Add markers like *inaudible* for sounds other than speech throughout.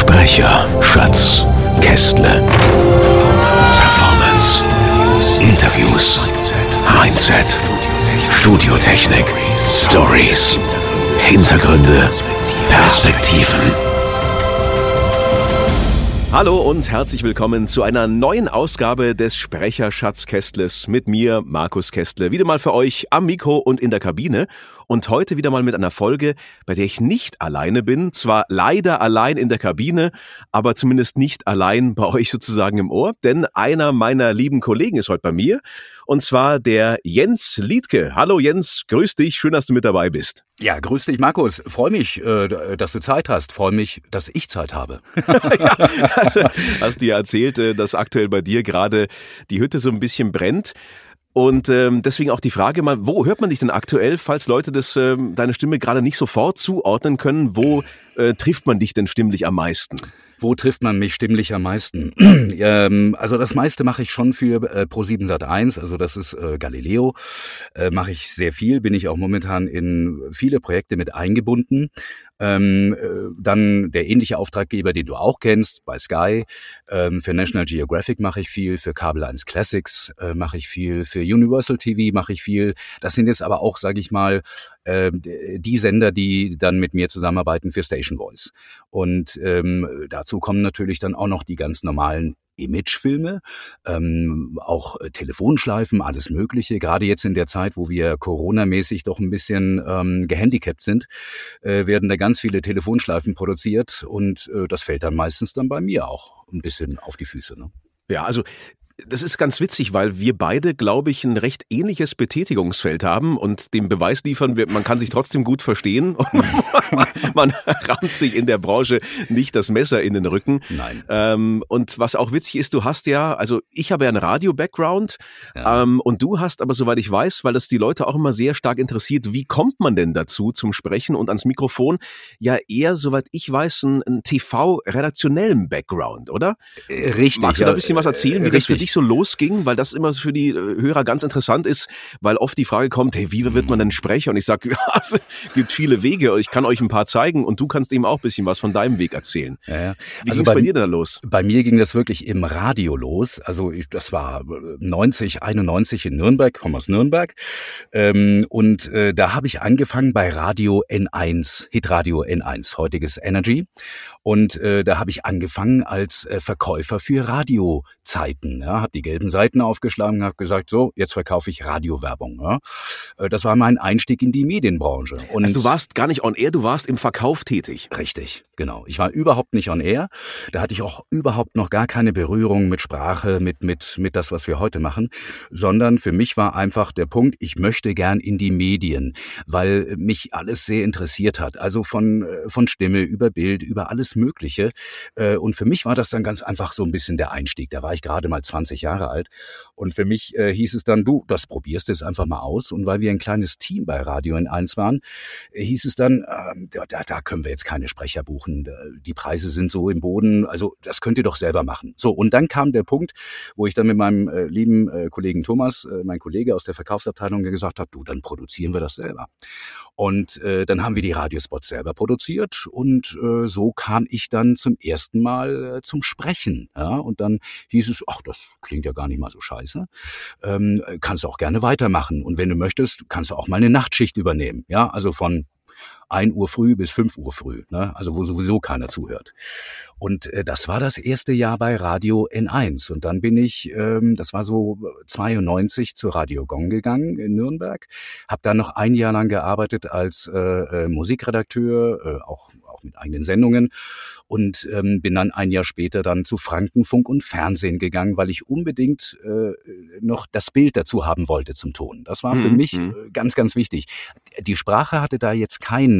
Sprecher, Schatz, Kästle. Performance, Interviews, Mindset, Studiotechnik, Stories, Hintergründe, Perspektiven. Hallo und herzlich willkommen zu einer neuen Ausgabe des Sprecherschatzkästles mit mir, Markus Kästle. Wieder mal für euch am Mikro und in der Kabine. Und heute wieder mal mit einer Folge, bei der ich nicht alleine bin. Zwar leider allein in der Kabine, aber zumindest nicht allein bei *laughs* euch sozusagen im Ohr. Denn einer meiner lieben Kollegen ist heute bei mir. Und zwar der Jens Liedke. Hallo Jens, grüß dich. Schön, dass du mit dabei bist. Ja, grüß dich, Markus. Freue mich, äh, dass du Zeit hast. Freue mich, dass ich Zeit habe. *laughs* ja, also, hast dir erzählt, äh, dass aktuell bei dir gerade die Hütte so ein bisschen brennt. Und ähm, deswegen auch die Frage mal, wo hört man dich denn aktuell, falls Leute das, ähm, deine Stimme gerade nicht sofort zuordnen können, wo äh, trifft man dich denn stimmlich am meisten? Wo trifft man mich stimmlich am meisten? *clears throat* ähm, also das meiste mache ich schon für äh, Pro7 Sat1, also das ist äh, Galileo. Äh, mache ich sehr viel, bin ich auch momentan in viele Projekte mit eingebunden. Ähm, äh, dann der ähnliche Auftraggeber, den du auch kennst, bei Sky. Ähm, für National Geographic mache ich viel, für Kabel 1 Classics äh, mache ich viel, für Universal TV mache ich viel. Das sind jetzt aber auch, sage ich mal, äh, die Sender, die dann mit mir zusammenarbeiten für Station Voice. Und ähm, dazu kommen natürlich dann auch noch die ganz normalen Imagefilme, ähm, auch äh, Telefonschleifen, alles Mögliche. Gerade jetzt in der Zeit, wo wir Corona-mäßig doch ein bisschen ähm, gehandicapt sind, äh, werden da ganz viele Telefonschleifen produziert und äh, das fällt dann meistens dann bei mir auch ein bisschen auf die Füße. Ne? Ja, also das ist ganz witzig, weil wir beide, glaube ich, ein recht ähnliches Betätigungsfeld haben und dem Beweis liefern, man kann sich trotzdem gut verstehen. *laughs* man rammt sich in der Branche nicht das Messer in den Rücken. Nein. Ähm, und was auch witzig ist, du hast ja, also ich habe ja einen Radio-Background ja. ähm, und du hast aber, soweit ich weiß, weil das die Leute auch immer sehr stark interessiert, wie kommt man denn dazu zum Sprechen und ans Mikrofon? Ja, eher, soweit ich weiß, einen, einen TV-redaktionellen Background, oder? Äh, richtig. Magst du da ein bisschen was erzählen, wie Richtig. das für dich dich so losging, weil das immer für die äh, Hörer ganz interessant ist, weil oft die Frage kommt, hey, wie wird man denn Sprecher? Und ich sage, *laughs* ja, gibt viele Wege, ich kann euch ein paar zeigen und du kannst eben auch ein bisschen was von deinem Weg erzählen. Ja, ja. Wie also ging es bei dir denn da los? Bei mir ging das wirklich im Radio los. Also ich, das war 90, 91 in Nürnberg, komme aus Nürnberg. Ähm, und äh, da habe ich angefangen bei Radio N1, Hitradio N1, heutiges Energy. Und äh, da habe ich angefangen als äh, Verkäufer für Radiozeiten. Ja, habe die gelben Seiten aufgeschlagen, habe gesagt, so, jetzt verkaufe ich Radiowerbung. Ja. Äh, das war mein Einstieg in die Medienbranche. Und also du warst gar nicht on air, du warst im Verkauf tätig. Richtig, genau. Ich war überhaupt nicht on air. Da hatte ich auch überhaupt noch gar keine Berührung mit Sprache, mit, mit, mit das, was wir heute machen, sondern für mich war einfach der Punkt, ich möchte gern in die Medien, weil mich alles sehr interessiert hat. Also von, äh, von Stimme über Bild, über alles Mögliche. Äh, und für mich war das dann ganz einfach so ein bisschen der Einstieg. Da war ich gerade mal 20 Jahre alt. Und für mich äh, hieß es dann, du, das probierst du jetzt einfach mal aus. Und weil wir ein kleines Team bei Radio N1 waren, äh, hieß es dann, äh, da, da können wir jetzt keine Sprecher buchen. Die Preise sind so im Boden. Also das könnt ihr doch selber machen. So, und dann kam der Punkt, wo ich dann mit meinem äh, lieben äh, Kollegen Thomas, äh, mein Kollege aus der Verkaufsabteilung, gesagt habe, du, dann produzieren wir das selber. Und äh, dann haben wir die Radiospots selber produziert und äh, so kam ich dann zum ersten Mal äh, zum Sprechen. Ja? Und dann hieß es, ach, das klingt ja gar nicht mal so scheiße. Ähm, kannst du auch gerne weitermachen. Und wenn du möchtest, kannst du auch mal eine Nachtschicht übernehmen. Ja, also von 1 Uhr früh bis 5 Uhr früh, ne? also wo sowieso keiner zuhört. Und äh, das war das erste Jahr bei Radio N1. Und dann bin ich, ähm, das war so 92 zu Radio Gong gegangen in Nürnberg, habe dann noch ein Jahr lang gearbeitet als äh, äh, Musikredakteur, äh, auch, auch mit eigenen Sendungen und ähm, bin dann ein Jahr später dann zu Frankenfunk und Fernsehen gegangen, weil ich unbedingt äh, noch das Bild dazu haben wollte zum Ton. Das war für mhm. mich mhm. äh, ganz, ganz wichtig. Die Sprache hatte da jetzt keinen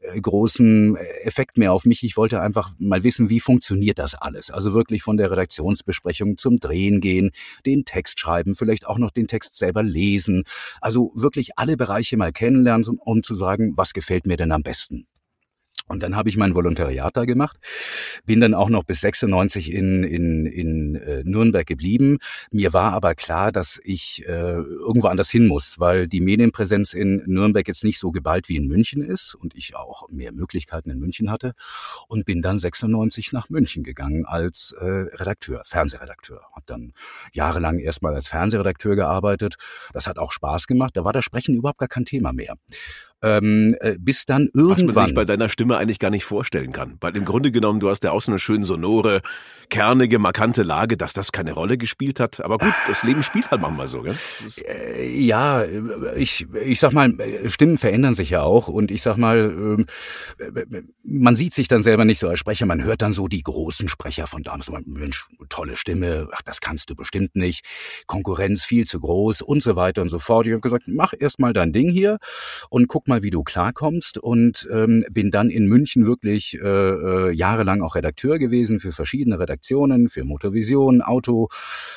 äh, großen Effekt mehr auf mich. Ich wollte einfach mal wissen, wie funktioniert das alles? Also wirklich von der Redaktionsbesprechung zum Drehen gehen, den Text schreiben, vielleicht auch noch den Text selber lesen. Also wirklich alle Bereiche mal kennenlernen, um zu sagen, was gefällt mir denn am besten? Und dann habe ich mein Volontariat da gemacht, bin dann auch noch bis 96 in, in, in äh, Nürnberg geblieben. Mir war aber klar, dass ich äh, irgendwo anders hin muss, weil die Medienpräsenz in Nürnberg jetzt nicht so geballt wie in München ist und ich auch mehr Möglichkeiten in München hatte und bin dann 96 nach München gegangen als äh, Redakteur, Fernsehredakteur. Hab dann jahrelang erstmal als Fernsehredakteur gearbeitet. Das hat auch Spaß gemacht. Da war das Sprechen überhaupt gar kein Thema mehr ähm, äh, bis dann irgendwann. Was man sich bei deiner Stimme eigentlich gar nicht vorstellen kann. Weil im Grunde genommen, du hast ja auch so eine schön sonore, kernige, markante Lage, dass das keine Rolle gespielt hat. Aber gut, das Leben spielt halt manchmal so, gell? Äh, ja, ich, ich sag mal, Stimmen verändern sich ja auch. Und ich sag mal, ähm, man sieht sich dann selber nicht so als Sprecher. Man hört dann so die großen Sprecher von damals. Mensch, tolle Stimme, ach, das kannst du bestimmt nicht. Konkurrenz viel zu groß und so weiter und so fort. Ich habe gesagt, mach erst mal dein Ding hier und guck mal, wie du klarkommst und ähm, bin dann in München wirklich äh, äh, jahrelang auch Redakteur gewesen für verschiedene Redaktionen, für Motorvision, Auto,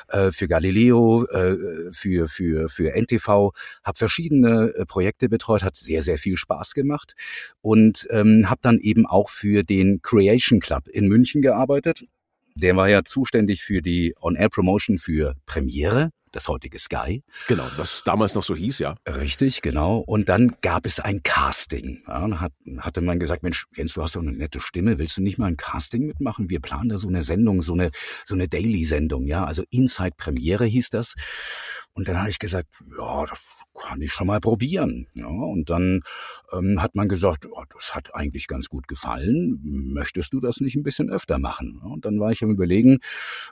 äh, für Galileo, äh, für für für NTV, habe verschiedene äh, Projekte betreut, hat sehr sehr viel Spaß gemacht und ähm, habe dann eben auch für den Creation Club in München gearbeitet. Der war ja zuständig für die On-Air-Promotion für Premiere das heutige Sky. Genau, was damals noch so hieß, ja. Richtig, genau. Und dann gab es ein Casting. Ja, dann hat, hatte man gesagt, Mensch, Jens, du hast doch eine nette Stimme, willst du nicht mal ein Casting mitmachen? Wir planen da so eine Sendung, so eine, so eine Daily-Sendung, ja. Also Inside Premiere hieß das. Und dann habe ich gesagt, ja, das kann ich schon mal probieren. Ja, und dann ähm, hat man gesagt, oh, das hat eigentlich ganz gut gefallen. Möchtest du das nicht ein bisschen öfter machen? Und dann war ich am Überlegen,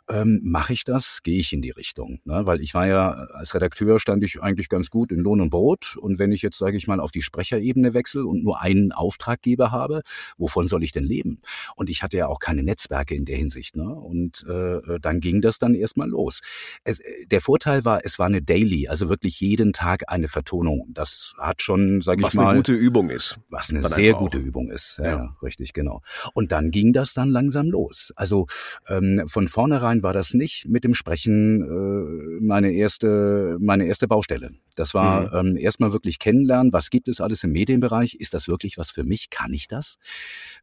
ähm, mache ich das? Gehe ich in die Richtung? Ne? Weil ich war ja als Redakteur stand ich eigentlich ganz gut in Lohn und Brot. Und wenn ich jetzt, sage ich mal, auf die Sprecherebene wechsle und nur einen Auftraggeber habe, wovon soll ich denn leben? Und ich hatte ja auch keine Netzwerke in der Hinsicht. Ne? Und äh, dann ging das dann erstmal los. Es, der Vorteil war, es war eine eine Daily, also wirklich jeden Tag eine Vertonung. Das hat schon, sage ich mal, was eine gute Übung ist. Was eine sehr gute Übung ist. Ja, ja, richtig, genau. Und dann ging das dann langsam los. Also ähm, von vornherein war das nicht mit dem Sprechen äh, meine erste meine erste Baustelle. Das war mhm. ähm, erstmal wirklich kennenlernen, was gibt es alles im Medienbereich? Ist das wirklich was für mich? Kann ich das?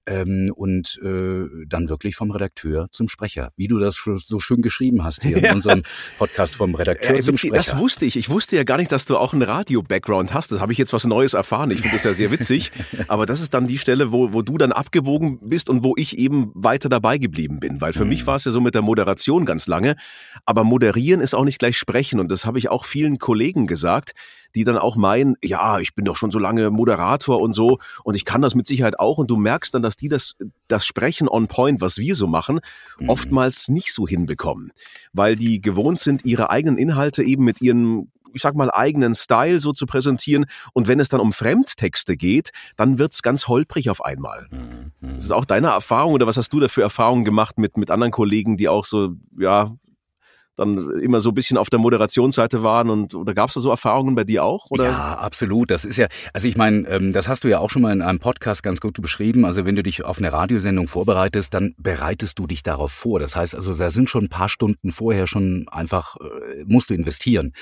Ähm, und äh, dann wirklich vom Redakteur zum Sprecher, wie du das so schön geschrieben hast hier *laughs* ja. in unserem Podcast vom Redakteur ja, zum Sprecher. Das wusste ich. Ich wusste ja gar nicht, dass du auch einen Radio-Background hast. Das habe ich jetzt was Neues erfahren. Ich finde das ja sehr witzig. *laughs* Aber das ist dann die Stelle, wo, wo du dann abgebogen bist und wo ich eben weiter dabei geblieben bin. Weil für mhm. mich war es ja so mit der Moderation ganz lange. Aber moderieren ist auch nicht gleich sprechen. Und das habe ich auch vielen Kollegen gesagt, die dann auch meinen, ja, ich bin doch schon so lange Moderator und so und ich kann das mit Sicherheit auch. Und du merkst dann, dass die das, das Sprechen on point, was wir so machen, mhm. oftmals nicht so hinbekommen. Weil die gewohnt sind, ihre eigenen Inhalte eben mit ihren ich sag mal, eigenen Style so zu präsentieren. Und wenn es dann um Fremdtexte geht, dann wird's ganz holprig auf einmal. Mhm. Das ist auch deine Erfahrung oder was hast du da für Erfahrungen gemacht mit, mit anderen Kollegen, die auch so, ja, dann immer so ein bisschen auf der Moderationsseite waren und oder gab es da so Erfahrungen bei dir auch? Oder? Ja, absolut. Das ist ja, also ich meine, ähm, das hast du ja auch schon mal in einem Podcast ganz gut beschrieben. Also wenn du dich auf eine Radiosendung vorbereitest, dann bereitest du dich darauf vor. Das heißt also, da sind schon ein paar Stunden vorher schon einfach, äh, musst du investieren.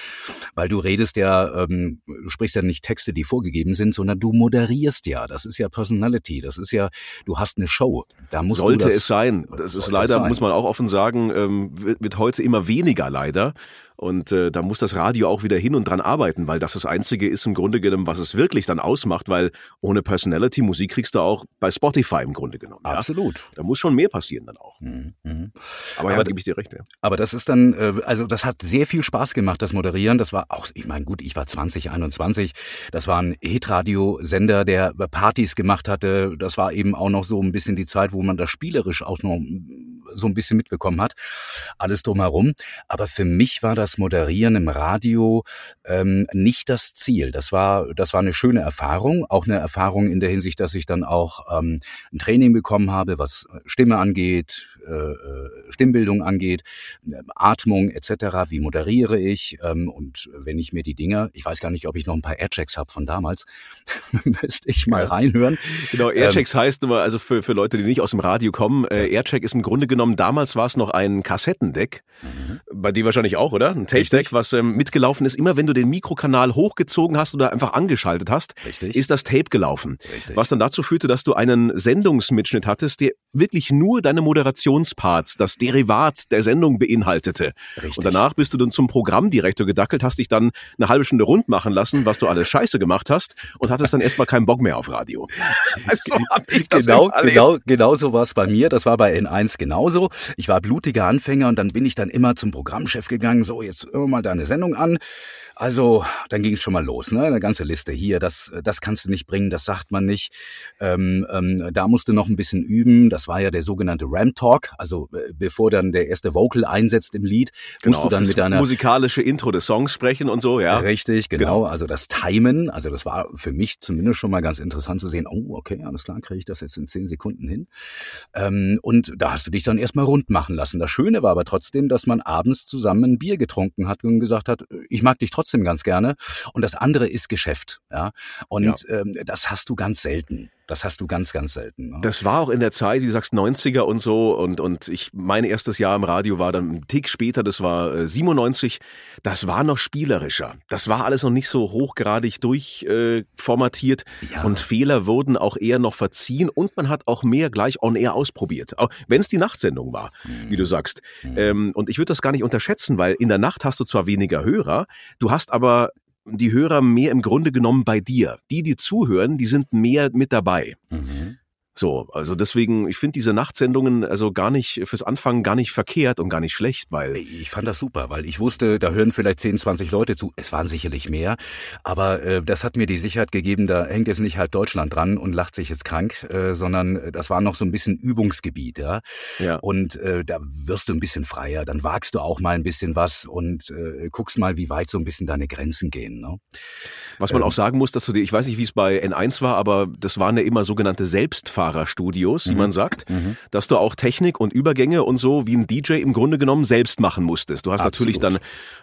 Weil du redest ja, ähm, du sprichst ja nicht Texte, die vorgegeben sind, sondern du moderierst ja. Das ist ja Personality. Das ist ja, du hast eine Show. Da musst Sollte du das, es sein. Das ist leider, muss man auch offen sagen, ähm, wird heute immer weniger weniger leider. Und äh, da muss das Radio auch wieder hin und dran arbeiten, weil das das Einzige ist im Grunde genommen, was es wirklich dann ausmacht, weil ohne Personality Musik kriegst du auch bei Spotify im Grunde genommen. Ja? Absolut. Da muss schon mehr passieren dann auch. Mhm. mhm. Aber, aber ja, gebe ich dir recht. Ja. Aber das ist dann, äh, also das hat sehr viel Spaß gemacht, das Moderieren. Das war auch, ich meine, gut, ich war 20, 21. Das war ein Hitradio-Sender, der Partys gemacht hatte. Das war eben auch noch so ein bisschen die Zeit, wo man das spielerisch auch noch so ein bisschen mitbekommen hat, alles drumherum. Aber für mich war das Moderieren im Radio ähm, nicht das Ziel. Das war, das war eine schöne Erfahrung, auch eine Erfahrung in der Hinsicht, dass ich dann auch ähm, ein Training bekommen habe, was Stimme angeht, äh, äh Stimmbildung angeht, Atmung etc. Wie moderiere ich? Ähm, und wenn ich mir die Dinge, ich weiß gar nicht, ob ich noch ein paar Airchecks habe von damals, *laughs* müsste ich mal reinhören. Genau, Airchecks ähm, heißt nur, also für, für Leute, die nicht aus dem Radio kommen, äh, Aircheck ist im Grunde genommen, damals war es noch ein Kassettendeck, mhm. bei dir wahrscheinlich auch, oder? Ein Tape-Deck, was ähm, mitgelaufen ist. Immer wenn du den Mikrokanal hochgezogen hast oder einfach angeschaltet hast, Richtig. ist das Tape gelaufen. Richtig. Was dann dazu führte, dass du einen Sendungsmitschnitt hattest, der wirklich nur deine Moderationsparts, das Derivat der Sendung beinhaltete. Richtig. Und danach bist du dann zum Programmdirektor gedackelt, hast dich dann eine halbe Stunde rund machen lassen, was du alles scheiße gemacht hast und hattest dann erstmal keinen Bock mehr auf Radio. *laughs* Also genau, genau, genau so war es bei mir. Das war bei N1 genauso. Ich war blutiger Anfänger und dann bin ich dann immer zum Programmchef gegangen. So, jetzt hör mal deine Sendung an. Also, dann ging es schon mal los, ne? Eine ganze Liste hier, das, das kannst du nicht bringen, das sagt man nicht. Ähm, ähm, da musst du noch ein bisschen üben. Das war ja der sogenannte Ram Talk. Also äh, bevor dann der erste Vocal einsetzt im Lied, genau, musst du dann mit deiner musikalische Intro des Songs sprechen und so, ja. Richtig, genau. genau. Also das Timen, also das war für mich zumindest schon mal ganz interessant zu sehen. Oh, okay, alles klar, kriege ich das jetzt in zehn Sekunden hin. Ähm, und da hast du dich dann erstmal rund machen lassen. Das Schöne war aber trotzdem, dass man abends zusammen ein Bier getrunken hat und gesagt hat, ich mag dich trotzdem trotzdem ganz gerne. Und das andere ist Geschäft. Ja? Und ja. Ähm, das hast du ganz selten. Das hast du ganz, ganz selten. Ne? Das war auch in der Zeit, wie du sagst, 90er und so. Und, und ich, mein erstes Jahr im Radio war dann ein Tick später, das war äh, 97. Das war noch spielerischer. Das war alles noch nicht so hochgradig durchformatiert. Äh, ja. Und Fehler wurden auch eher noch verziehen. Und man hat auch mehr gleich on air ausprobiert. Auch wenn es die Nachtsendung war, mhm. wie du sagst. Mhm. Ähm, und ich würde das gar nicht unterschätzen, weil in der Nacht hast du zwar weniger Hörer, du hast aber die Hörer mehr im Grunde genommen bei dir. Die, die zuhören, die sind mehr mit dabei. Mhm. So, also deswegen, ich finde diese Nachtsendungen also gar nicht fürs Anfangen gar nicht verkehrt und gar nicht schlecht, weil. Ich fand das super, weil ich wusste, da hören vielleicht 10, 20 Leute zu. Es waren sicherlich mehr, aber äh, das hat mir die Sicherheit gegeben, da hängt jetzt nicht halt Deutschland dran und lacht sich jetzt krank, äh, sondern das war noch so ein bisschen Übungsgebiet, ja. ja. Und äh, da wirst du ein bisschen freier, dann wagst du auch mal ein bisschen was und äh, guckst mal, wie weit so ein bisschen deine Grenzen gehen. Ne? Was man ähm, auch sagen muss, dass du dir, ich weiß nicht, wie es bei N1 war, aber das waren ja immer sogenannte Selbstfahrer. Radiofahrerstudios, wie mhm. man sagt, mhm. dass du auch Technik und Übergänge und so wie ein DJ im Grunde genommen selbst machen musstest. Du hast Absolut. natürlich dann,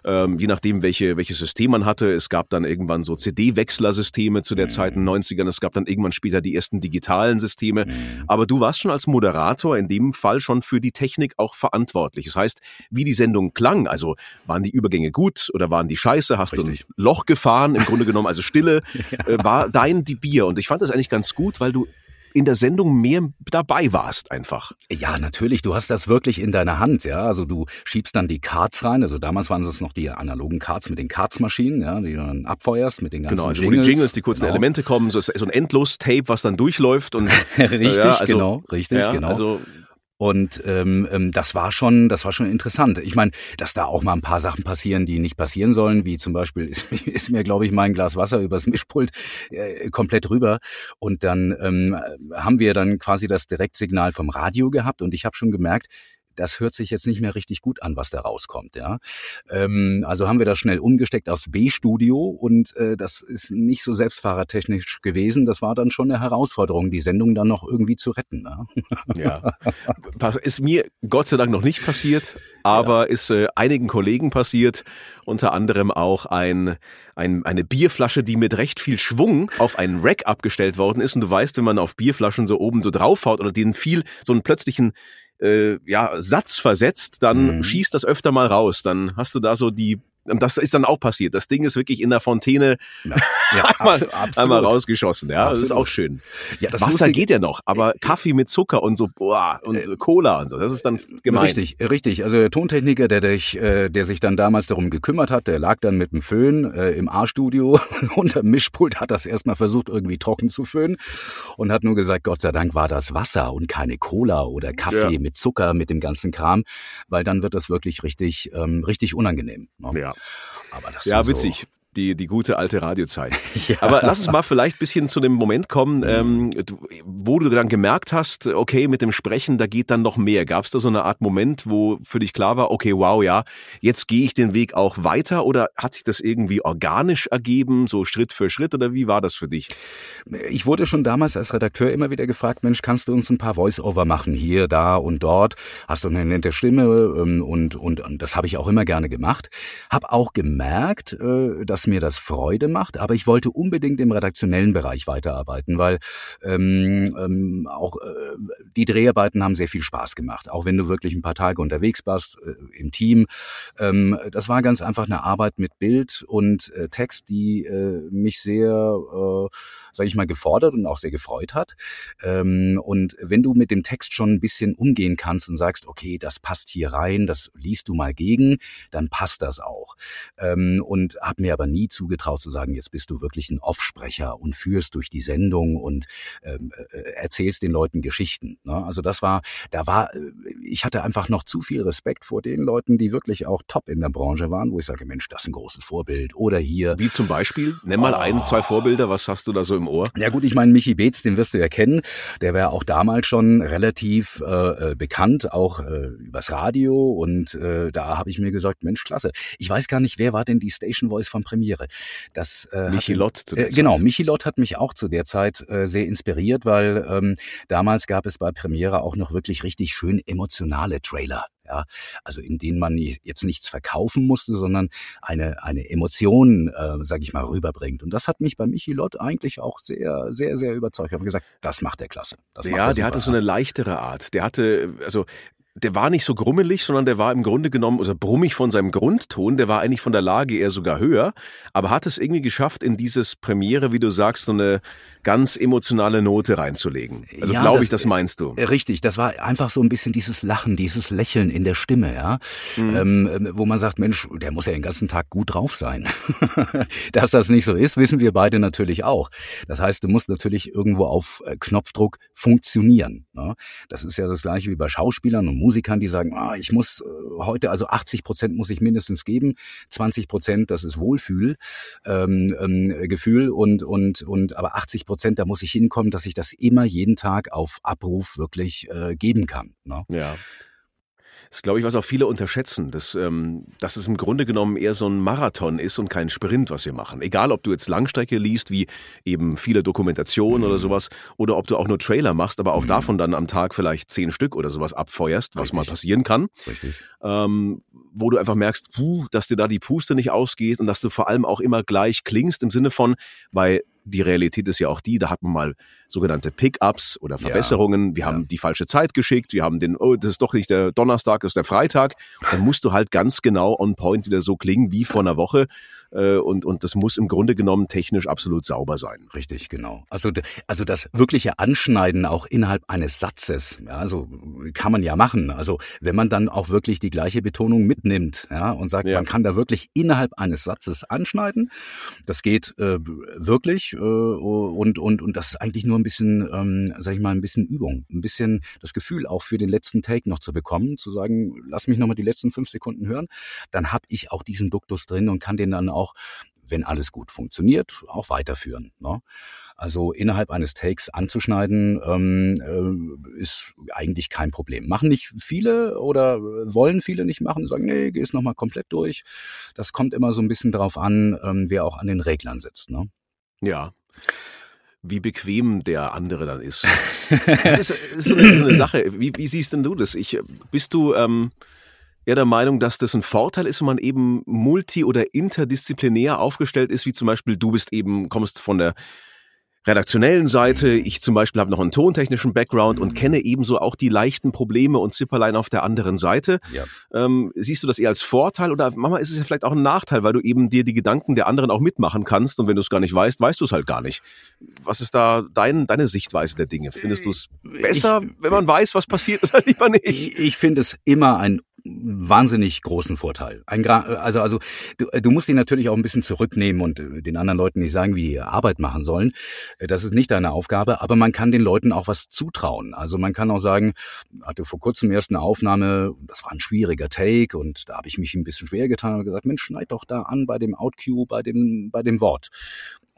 ähm, je nachdem, welche, welches System man hatte, es gab dann irgendwann so CD-Wechslersysteme zu der mhm. Zeit in den 90ern, es gab dann irgendwann später die ersten digitalen Systeme. Aber du warst schon als Moderator in dem Fall schon für die Technik auch verantwortlich. Das heißt, wie die Sendung klang, also waren die Übergänge gut oder waren die scheiße, hast Richtig. du ein Loch gefahren, im Grunde genommen, also Stille, *laughs* ja. äh, war dein die Bier. Und ich fand das eigentlich ganz gut, weil du in der Sendung mehr dabei warst einfach. Ja, natürlich. Du hast das wirklich in deiner Hand, ja. Also du schiebst dann die Cards rein. Also damals waren es noch die analogen Cards mit den Cards-Maschinen, ja, die du dann abfeuerst mit den ganzen Genau, also Jingles. wo die Jingles, die kurzen genau. Elemente kommen, so, so ein Endlos-Tape, was dann durchläuft und *laughs* richtig, ja, also, genau, richtig, ja, genau. Also und ähm, ähm, das war schon, das war schon interessant. Ich meine, dass da auch mal ein paar Sachen passieren, die nicht passieren sollen, wie zum Beispiel ist, *laughs* ist mir, glaube ich, mein Glas Wasser übers Mischpult äh, komplett rüber. Und dann ähm, haben wir dann quasi das Direktsignal vom Radio gehabt und ich habe schon gemerkt, das hört sich jetzt nicht mehr richtig gut an, was da rauskommt. Ja, ähm, also haben wir das schnell umgesteckt aufs B-Studio und äh, das ist nicht so selbstfahrertechnisch gewesen. Das war dann schon eine Herausforderung, die Sendung dann noch irgendwie zu retten. Ne? Ja, ist mir Gott sei Dank noch nicht passiert, aber ja. ist äh, einigen Kollegen passiert, unter anderem auch ein, ein, eine Bierflasche, die mit recht viel Schwung auf einen Rack abgestellt worden ist. Und du weißt, wenn man auf Bierflaschen so oben so draufhaut oder denen viel so einen plötzlichen äh, ja, Satz versetzt, dann mhm. schießt das öfter mal raus. Dann hast du da so die das ist dann auch passiert. Das Ding ist wirklich in der Fontäne ja, *laughs* ja, einmal, absolut. einmal rausgeschossen. Ja, absolut. das ist auch schön. Ja, das Wasser geht ja noch, aber äh, Kaffee mit Zucker und so boah, und äh, Cola und so, das ist dann gemein. Richtig, richtig. Also der Tontechniker, der, dich, äh, der sich dann damals darum gekümmert hat, der lag dann mit dem Föhn äh, im A-Studio *laughs* unter dem Mischpult, hat das erstmal versucht, irgendwie trocken zu föhnen und hat nur gesagt, Gott sei Dank war das Wasser und keine Cola oder Kaffee ja. mit Zucker, mit dem ganzen Kram, weil dann wird das wirklich richtig, ähm, richtig unangenehm. Ne? Ja. Aber das ja, witzig. Die, die gute alte Radiozeit. *laughs* Ja. Aber lass uns mal vielleicht ein bisschen zu dem Moment kommen, ähm, wo du dann gemerkt hast, okay, mit dem Sprechen, da geht dann noch mehr. Gab es da so eine Art Moment, wo für dich klar war, okay, wow, ja, jetzt gehe ich den Weg auch weiter oder hat sich das irgendwie organisch ergeben, so Schritt für Schritt oder wie war das für dich? Ich wurde schon damals als Redakteur immer wieder gefragt, Mensch, kannst du uns ein paar Voice-Over machen, hier, da und dort? Hast du eine nette Stimme? Ähm, und, und, und das habe ich auch immer gerne gemacht. Hab auch gemerkt, äh, dass mir das Freude macht, aber ich wollte unbedingt im redaktionellen Bereich weiterarbeiten, weil ähm, ähm, auch äh, die Dreharbeiten haben sehr viel Spaß gemacht, auch wenn du wirklich ein paar Tage unterwegs warst äh, im Team. Ähm, das war ganz einfach eine Arbeit mit Bild und äh, Text, die äh, mich sehr, äh, sage ich mal, gefordert und auch sehr gefreut hat. Ähm, und wenn du mit dem Text schon ein bisschen umgehen kannst und sagst, okay, das passt hier rein, das liest du mal gegen, dann passt das auch. Ähm, und habe mir aber nie zugetraut zu sagen, jetzt bist du wirklich ein Offsprecher und führst durch die Sendung und ähm, äh, erzählst den Leuten Geschichten. Ne? Also das war, da war, äh, ich hatte einfach noch zu viel Respekt vor den Leuten, die wirklich auch top in der Branche waren, wo ich sage, Mensch, das ist ein großes Vorbild. Oder hier. Wie zum Beispiel? Nenn mal oh. ein, zwei Vorbilder, was hast du da so im Ohr? Ja gut, ich meine, Michi Beetz, den wirst du ja kennen. Der war auch damals schon relativ äh, äh, bekannt, auch äh, übers Radio. Und äh, da habe ich mir gesagt, Mensch, klasse. Ich weiß gar nicht, wer war denn die Station Voice von Premiere? Das, äh, Michi Lott zu der äh, Genau, Michi Lott hat mich auch zu der Zeit äh, sehr inspiriert, weil ähm, damals gab es bei Premiere auch noch wirklich richtig schön emotionale Trailer. Ja, also in denen man jetzt nichts verkaufen musste, sondern eine, eine Emotion, äh, sage ich mal, rüberbringt. Und das hat mich bei Michi Lott eigentlich auch sehr, sehr, sehr überzeugt. Ich habe gesagt, das macht der klasse. Das ja, der hatte so eine leichtere Art. Der hatte, also der war nicht so grummelig, sondern der war im Grunde genommen, also brummig von seinem Grundton, der war eigentlich von der Lage eher sogar höher, aber hat es irgendwie geschafft, in dieses Premiere, wie du sagst, so eine ganz emotionale Note reinzulegen. Also ja, glaube ich, das meinst du. Richtig, das war einfach so ein bisschen dieses Lachen, dieses Lächeln in der Stimme, ja, mhm. ähm, wo man sagt, Mensch, der muss ja den ganzen Tag gut drauf sein. *laughs* Dass das nicht so ist, wissen wir beide natürlich auch. Das heißt, du musst natürlich irgendwo auf äh, Knopfdruck funktionieren. Ne? Das ist ja das gleiche wie bei Schauspielern und Musikern, die sagen, ah, ich muss äh, heute, also 80 Prozent muss ich mindestens geben, 20 Prozent, das ist Wohlfühl, ähm, ähm, Gefühl und, und, und, aber 80 Prozent, da muss ich hinkommen, dass ich das immer jeden Tag auf Abruf wirklich äh, geben kann. Ne? Ja. Das ist, glaube ich, was auch viele unterschätzen, dass, ähm, dass es im Grunde genommen eher so ein Marathon ist und kein Sprint, was wir machen. Egal, ob du jetzt Langstrecke liest, wie eben viele Dokumentationen mhm. oder sowas, oder ob du auch nur Trailer machst, aber auch mhm. davon dann am Tag vielleicht zehn Stück oder sowas abfeuerst, was Richtig. mal passieren kann. Richtig. Ähm, wo du einfach merkst, puh, dass dir da die Puste nicht ausgeht und dass du vor allem auch immer gleich klingst im Sinne von, weil die Realität ist ja auch die, da hat man mal sogenannte Pickups oder Verbesserungen. Ja, wir haben die falsche Zeit geschickt, wir haben den, oh, das ist doch nicht der Donnerstag, das ist der Freitag. Dann musst du halt ganz genau on point wieder so klingen wie vor einer Woche. Äh, und, und das muss im Grunde genommen technisch absolut sauber sein. Richtig, genau. Also, also das wirkliche Anschneiden auch innerhalb eines Satzes, ja, also kann man ja machen. Also wenn man dann auch wirklich die gleiche Betonung mitnimmt ja, und sagt, ja. man kann da wirklich innerhalb eines Satzes anschneiden, das geht äh, wirklich äh, und, und, und das ist eigentlich nur ein bisschen, ähm, sag ich mal, ein bisschen Übung, ein bisschen das Gefühl auch für den letzten Take noch zu bekommen, zu sagen, lass mich nochmal die letzten fünf Sekunden hören, dann habe ich auch diesen Duktus drin und kann den dann auch, wenn alles gut funktioniert, auch weiterführen. Ne? Also innerhalb eines Takes anzuschneiden, ähm, äh, ist eigentlich kein Problem. Machen nicht viele oder wollen viele nicht machen, sagen, nee, geh es nochmal komplett durch. Das kommt immer so ein bisschen drauf an, ähm, wer auch an den Reglern sitzt. Ne? Ja wie bequem der andere dann ist. *laughs* das ist, ist so, eine, so eine Sache. Wie, wie, siehst denn du das? Ich, bist du ähm, eher der Meinung, dass das ein Vorteil ist, wenn man eben multi- oder interdisziplinär aufgestellt ist, wie zum Beispiel du bist eben, kommst von der redaktionellen Seite. Ich zum Beispiel habe noch einen tontechnischen Background und kenne ebenso auch die leichten Probleme und Zipperlein auf der anderen Seite. Ja. Ähm, siehst du das eher als Vorteil oder manchmal ist es ja vielleicht auch ein Nachteil, weil du eben dir die Gedanken der anderen auch mitmachen kannst und wenn du es gar nicht weißt, weißt du es halt gar nicht. Was ist da dein, deine Sichtweise der Dinge? Findest du es besser, ich, wenn man weiß, was passiert oder *laughs* lieber nicht? Ich, ich finde es immer ein wahnsinnig großen Vorteil. Ein, also, also du, du musst ihn natürlich auch ein bisschen zurücknehmen und äh, den anderen Leuten nicht sagen, wie die Arbeit machen sollen. Äh, das ist nicht deine Aufgabe, aber man kann den Leuten auch was zutrauen. Also man kann auch sagen, hatte vor kurzem erst eine Aufnahme, das war ein schwieriger Take und da habe ich mich ein bisschen schwer getan und gesagt, Mensch, schneid doch da an bei dem Outcue, bei dem, bei dem Wort.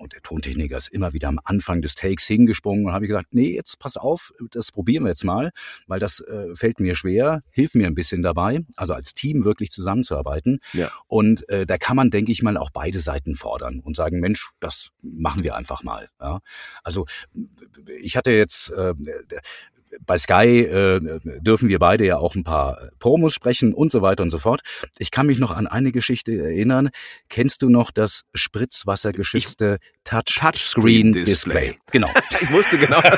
Und der Tontechniker ist immer wieder am Anfang des Takes hingesprungen und habe ich gesagt, nee, jetzt pass auf, das probieren wir jetzt mal, weil das äh, fällt mir schwer, hilf mir ein bisschen dabei, also als Team wirklich zusammenzuarbeiten. Ja. Und äh, da kann man, denke ich mal, auch beide Seiten fordern und sagen, Mensch, das machen wir einfach mal. Ja? Also ich hatte jetzt äh, bei Sky äh, dürfen wir beide ja auch ein paar Promos sprechen und so weiter und so fort. Ich kann mich noch an eine Geschichte erinnern. Kennst du noch das spritzwassergeschützte Touchscreen Display? Display? Genau. *laughs* ich wusste genau. *laughs*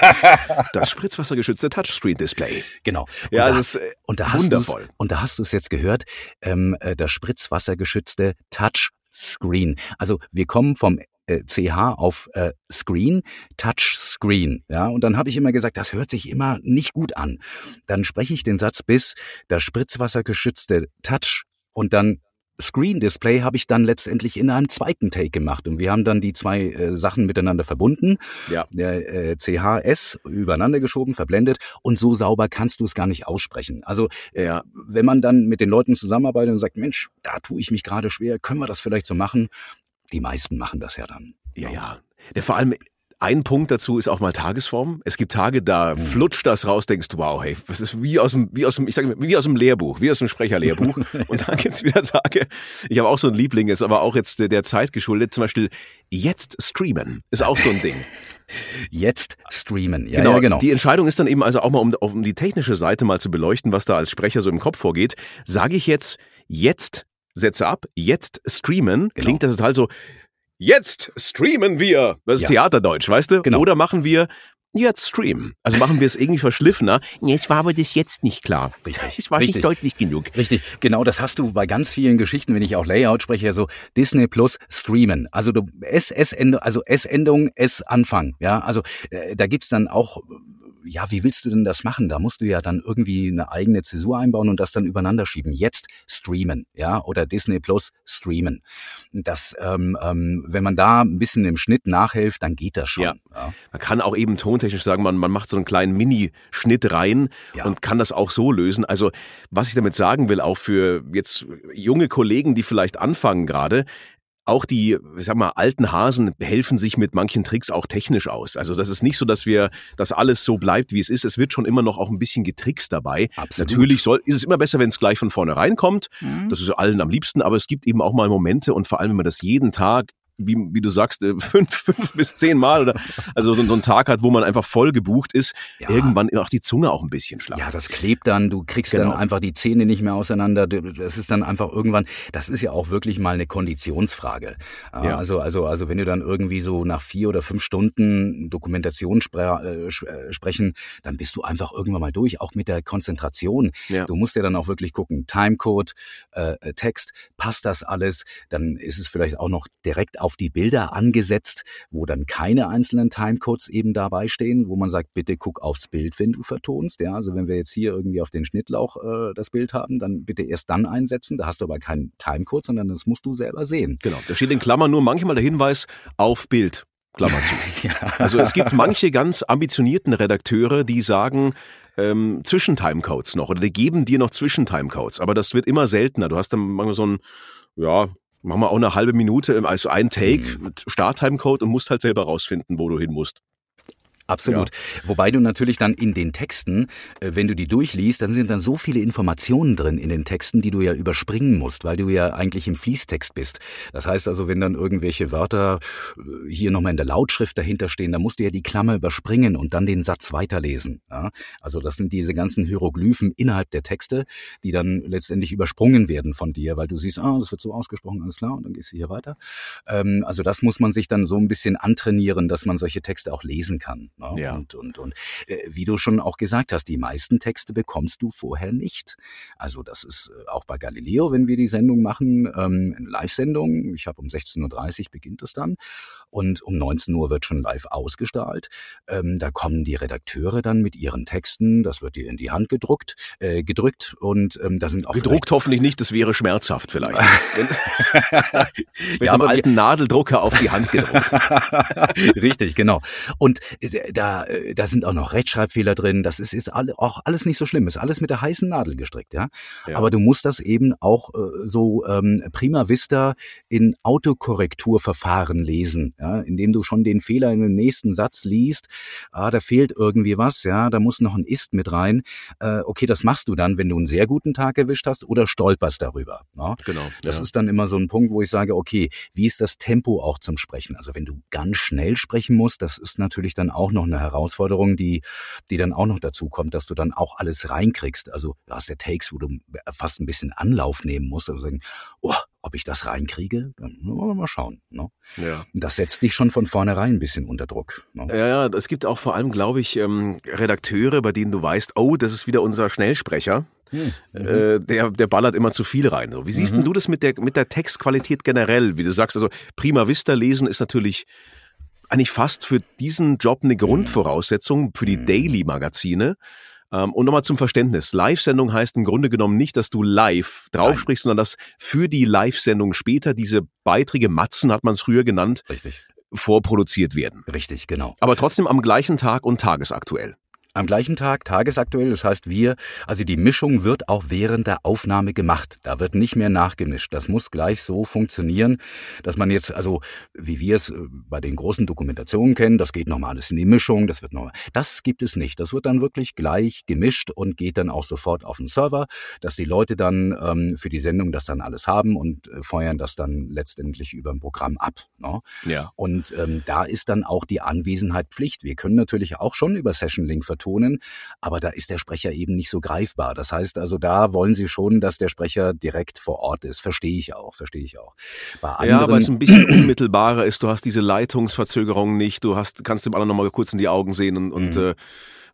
Das spritzwassergeschützte Touchscreen Display. Genau. Und ja, da, das ist äh, und da wundervoll. Und da hast du es jetzt gehört. Ähm, äh, das spritzwassergeschützte Touchscreen. Also wir kommen vom äh, CH auf äh, Screen, Touchscreen. Ja, und dann habe ich immer gesagt, das hört sich immer nicht gut an. Dann spreche ich den Satz bis das spritzwassergeschützte Touch und dann Screen Display habe ich dann letztendlich in einem zweiten Take gemacht und wir haben dann die zwei äh, Sachen miteinander verbunden, ja. der äh, CHS übereinander geschoben, verblendet und so sauber kannst du es gar nicht aussprechen. Also äh, wenn man dann mit den Leuten zusammenarbeitet und sagt, Mensch, da tue ich mich gerade schwer, können wir das vielleicht so machen, die meisten machen das ja dann. Ja, ja. ja vor allem ein Punkt dazu ist auch mal Tagesform. Es gibt Tage, da mhm. flutscht das raus, denkst du, wow, hey, das ist wie aus dem, wie aus dem, ich sage, wie aus dem Lehrbuch, wie aus dem Sprecherlehrbuch. *laughs* Und dann gibt's wieder Tage, ich habe auch so ein Liebling, ist aber auch jetzt der Zeit geschuldet, zum Beispiel jetzt streamen, ist auch so ein Ding. *laughs* Jetzt streamen, ja genau, ja, genau. Die Entscheidung ist dann eben also auch mal, um, um die technische Seite mal zu beleuchten, was da als Sprecher so im Kopf vorgeht. Sage ich jetzt jetzt Sätze ab, jetzt streamen, genau. klingt das total so, jetzt streamen wir. Das ist ja. Theaterdeutsch, weißt du? Genau. Oder machen wir jetzt streamen. Also machen wir es irgendwie verschliffener. Es war aber das jetzt nicht klar. Richtig. Es war Richtig. nicht deutlich genug. Richtig. Genau, das hast du bei ganz vielen Geschichten, wenn ich auch Layout spreche, so Disney Plus streamen. Also du S S Endung, also S Endung S Anfang. Ja, also äh, da gibt's dann auch ja, wie willst du denn das machen? Da musst du ja dann irgendwie eine eigene Zäsur einbauen und das dann übereinander schieben. Jetzt streamen, ja, oder Disney Plus streamen. Das, ähm, ähm, wenn man da ein bisschen im Schnitt nachhilft, dann geht das schon. Ja. ja. Man kann auch eben tontechnisch sagen, man, man macht so einen kleinen Mini-Schnitt rein ja. und kann das auch so lösen. Also, was ich damit sagen will, auch für jetzt junge Kollegen, die vielleicht anfangen gerade, auch die, ich sag mal, alten Hasen helfen sich mit manchen Tricks auch technisch aus. Also das ist nicht so, dass wir, dass alles so bleibt, wie es ist. Es wird schon immer noch auch ein bisschen getrickst dabei. Absolut. Natürlich soll, ist es immer besser, wenn es gleich von vornherein kommt. Mhm. Das ist allen am liebsten, aber es gibt eben auch mal Momente und vor allem, wenn man das jeden Tag wie, wie du sagst, äh, *laughs* fünf, fünf bis zehn Mal oder also so, so ein Tag hat, wo man einfach voll gebucht ist, ja. irgendwann auch die Zunge auch ein bisschen schlapp. Ja, das klebt dann, du kriegst genau. dann einfach die Zähne nicht mehr auseinander. Das ist dann einfach irgendwann, das ist ja auch wirklich mal eine Konditionsfrage. Ja. Also, also, also wenn du dann irgendwie so nach vier oder fünf Stunden Dokumentation spre äh, äh, sprechen, dann bist du einfach irgendwann mal durch, auch mit der Konzentration. Ja. Du musst ja dann auch wirklich gucken, Timecode, äh, Text, passt das alles? Dann ist es vielleicht auch noch direkt auf die Bilder angesetzt, wo dann keine einzelnen Timecodes eben dabei stehen, wo man sagt, bitte guck aufs Bild, wenn du vertonst. Ja, also wenn wir jetzt hier irgendwie auf den Schnittlauch äh, das Bild haben, dann bitte erst dann einsetzen. Da hast du aber keinen Timecode, sondern das musst du selber sehen. Genau, da steht in Klammern nur manchmal der Hinweis auf Bild. Klammer zu. *laughs* ja. Also es gibt manche ganz ambitionierten Redakteure, die sagen, ähm, Zwischentimecodes noch oder die geben dir noch Zwischentimecodes, aber das wird immer seltener. Du hast dann manchmal so ein, ja, Machen wir auch eine halbe Minute, also ein Take mhm. mit Starttimecode und musst halt selber rausfinden, wo du hin musst. Absolut. Ja. Wobei du natürlich dann in den Texten, äh, wenn du die durchliest, dann sind dann so viele Informationen drin in den Texten, die du ja überspringen musst, weil du ja eigentlich im Fließtext bist. Das heißt also, wenn dann irgendwelche Wörter äh, hier nochmal in der Lautschrift dahinter stehen, dann musst du ja die Klammer überspringen und dann den Satz weiterlesen. Ja? Also das sind diese ganzen Hieroglyphen innerhalb der Texte, die dann letztendlich übersprungen werden von dir, weil du siehst, ah, das wird so ausgesprochen, alles klar, und dann gehst du hier weiter. Ähm, also das muss man sich dann so ein bisschen antrainieren, dass man solche Texte auch lesen kann. Ne? Ja. Und, und, und äh, wie du schon auch gesagt hast, die meisten Texte bekommst du vorher nicht. Also das ist äh, auch bei Galileo, wenn wir die Sendung machen, ähm, Live-Sendung. Ich habe um 16.30 Uhr beginnt es dann und um 19 Uhr wird schon live ausgestrahlt. Ähm, da kommen die Redakteure dann mit ihren Texten, das wird dir in die Hand gedruckt, äh, gedrückt und ähm, da sind auch gedruckt hoffentlich nicht, das wäre schmerzhaft vielleicht. *laughs* mit *laughs* ja, einem alten Nadeldrucker auf die Hand gedruckt. *laughs* Richtig, genau. Und äh, da, äh, da sind auch noch Rechtschreibfehler drin. Das ist, ist alle, auch alles nicht so schlimm. Ist alles mit der heißen Nadel gestrickt, ja. ja. Aber du musst das eben auch äh, so ähm, prima vista in Autokorrekturverfahren lesen, ja, indem du schon den Fehler in den nächsten Satz liest. Ah, da fehlt irgendwie was, ja. Da muss noch ein ist mit rein. Äh, okay, das machst du dann, wenn du einen sehr guten Tag erwischt hast oder stolperst darüber. Ja? Genau. Das ja. ist dann immer so ein Punkt, wo ich sage, okay, wie ist das Tempo auch zum Sprechen? Also wenn du ganz schnell sprechen musst, das ist natürlich dann auch noch eine Herausforderung, die, die dann auch noch dazu kommt, dass du dann auch alles reinkriegst. Also du hast ja Takes, wo du fast ein bisschen Anlauf nehmen musst. Also sagen, oh, ob ich das reinkriege, dann mal schauen. Ne? Ja. Das setzt dich schon von vornherein ein bisschen unter Druck. Ne? Ja, ja, es gibt auch vor allem, glaube ich, ähm, Redakteure, bei denen du weißt, oh, das ist wieder unser Schnellsprecher. Hm. Äh, der, der ballert immer zu viel rein. So, wie siehst mhm. du das mit der, mit der Textqualität generell? Wie du sagst, also Prima Vista lesen ist natürlich eigentlich fast für diesen Job eine Grundvoraussetzung für die mhm. Daily-Magazine. Ähm, und nochmal zum Verständnis. Live-Sendung heißt im Grunde genommen nicht, dass du live drauf sprichst, sondern dass für die Live-Sendung später diese Beiträge, Matzen hat man es früher genannt, Richtig. vorproduziert werden. Richtig, genau. Aber trotzdem am gleichen Tag und tagesaktuell. Am gleichen Tag, tagesaktuell, das heißt wir, also die Mischung wird auch während der Aufnahme gemacht. Da wird nicht mehr nachgemischt. Das muss gleich so funktionieren, dass man jetzt, also wie wir es äh, bei den großen Dokumentationen kennen, das geht nochmal alles in die Mischung, das wird noch, das gibt es nicht. Das wird dann wirklich gleich gemischt und geht dann auch sofort auf den Server, dass die Leute dann ähm, für die Sendung das dann alles haben und äh, feuern das dann letztendlich über ein Programm ab. Ne? Ja. Und ähm, da ist dann auch die Anwesenheit Pflicht. Wir können natürlich auch schon über Session Link vertun betonen, aber da ist der Sprecher eben nicht so greifbar. Das heißt also, da wollen Sie schon, dass der Sprecher direkt vor Ort ist. Verstehe ich auch, verstehe ich auch. Anderen, ja, weil es ein bisschen unmittelbarer ist. Du hast diese Leitungsverzögerung nicht. Du hast, kannst dem anderen nochmal kurz in die Augen sehen und, und mhm. äh,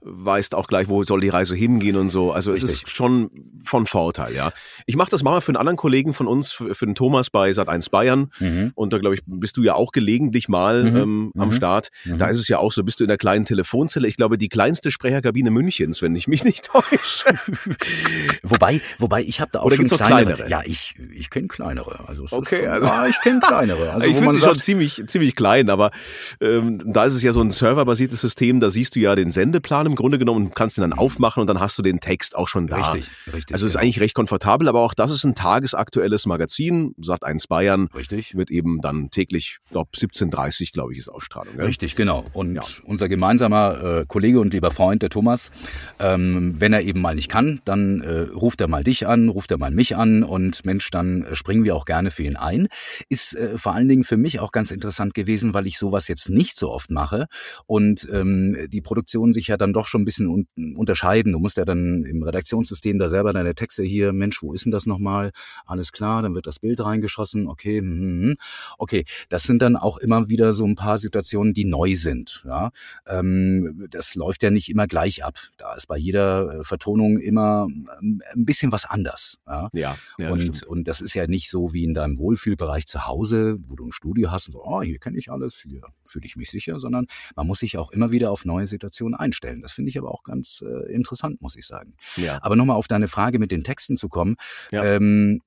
weißt auch gleich, wo soll die Reise hingehen und so. Also Richtig. es ist schon von Vorteil, ja. Ich mache das mal für einen anderen Kollegen von uns, für, für den Thomas bei Sat1 Bayern. Mhm. Und da glaube ich, bist du ja auch gelegentlich mal mhm. ähm, am mhm. Start. Mhm. Da ist es ja auch so, bist du in der kleinen Telefonzelle. Ich glaube, die kleinste Sprecherkabine Münchens, wenn ich mich nicht täusche. *laughs* wobei, wobei ich habe da auch Oder schon kleinere. kleinere. Ja, ich, ich kenne kleinere. Also okay, schon, also ja, ich kenne kleinere. *laughs* Also, ich finde sie schon ziemlich, ziemlich klein, aber ähm, da ist es ja so ein serverbasiertes System. Da siehst du ja den Sendeplan im Grunde genommen kannst ihn dann mhm. aufmachen und dann hast du den Text auch schon da. Richtig, richtig. Also es genau. ist eigentlich recht komfortabel, aber auch das ist ein tagesaktuelles Magazin, sagt eins Bayern. Richtig. Wird eben dann täglich, glaube 17.30 glaube ich, ist Ausstrahlung. Gell? Richtig, genau. Und ja. unser gemeinsamer äh, Kollege und lieber Freund, der Thomas, ähm, wenn er eben mal nicht kann, dann äh, ruft er mal dich an, ruft er mal mich an und Mensch, dann äh, springen wir auch gerne für ihn ein. Ist äh, vor allen Dingen für mich auch ganz interessant gewesen, weil ich sowas jetzt nicht so oft mache und ähm, die Produktion sich ja dann doch schon ein bisschen un unterscheiden. Du musst ja dann im Redaktionssystem da selber deine Texte hier, Mensch, wo ist denn das nochmal? Alles klar, dann wird das Bild reingeschossen, okay, mm, okay. Das sind dann auch immer wieder so ein paar Situationen, die neu sind. Ja? Ähm, das läuft ja nicht immer gleich ab. Da ist bei jeder äh, Vertonung immer ähm, ein bisschen was anders. Ja, ja, ja und, das und das ist ja nicht so wie in deinem Wohlfühlbereich zu Hause, wo du ein Studio hast und so, oh, hier kenne ich alles, hier fühle ich mich sicher, sondern man muss sich auch immer wieder auf neue Situationen einstellen. Das finde ich aber auch ganz äh, interessant, muss ich sagen. Ja. Aber nochmal auf deine Frage mit den Texten zu kommen. Ja. Ähm,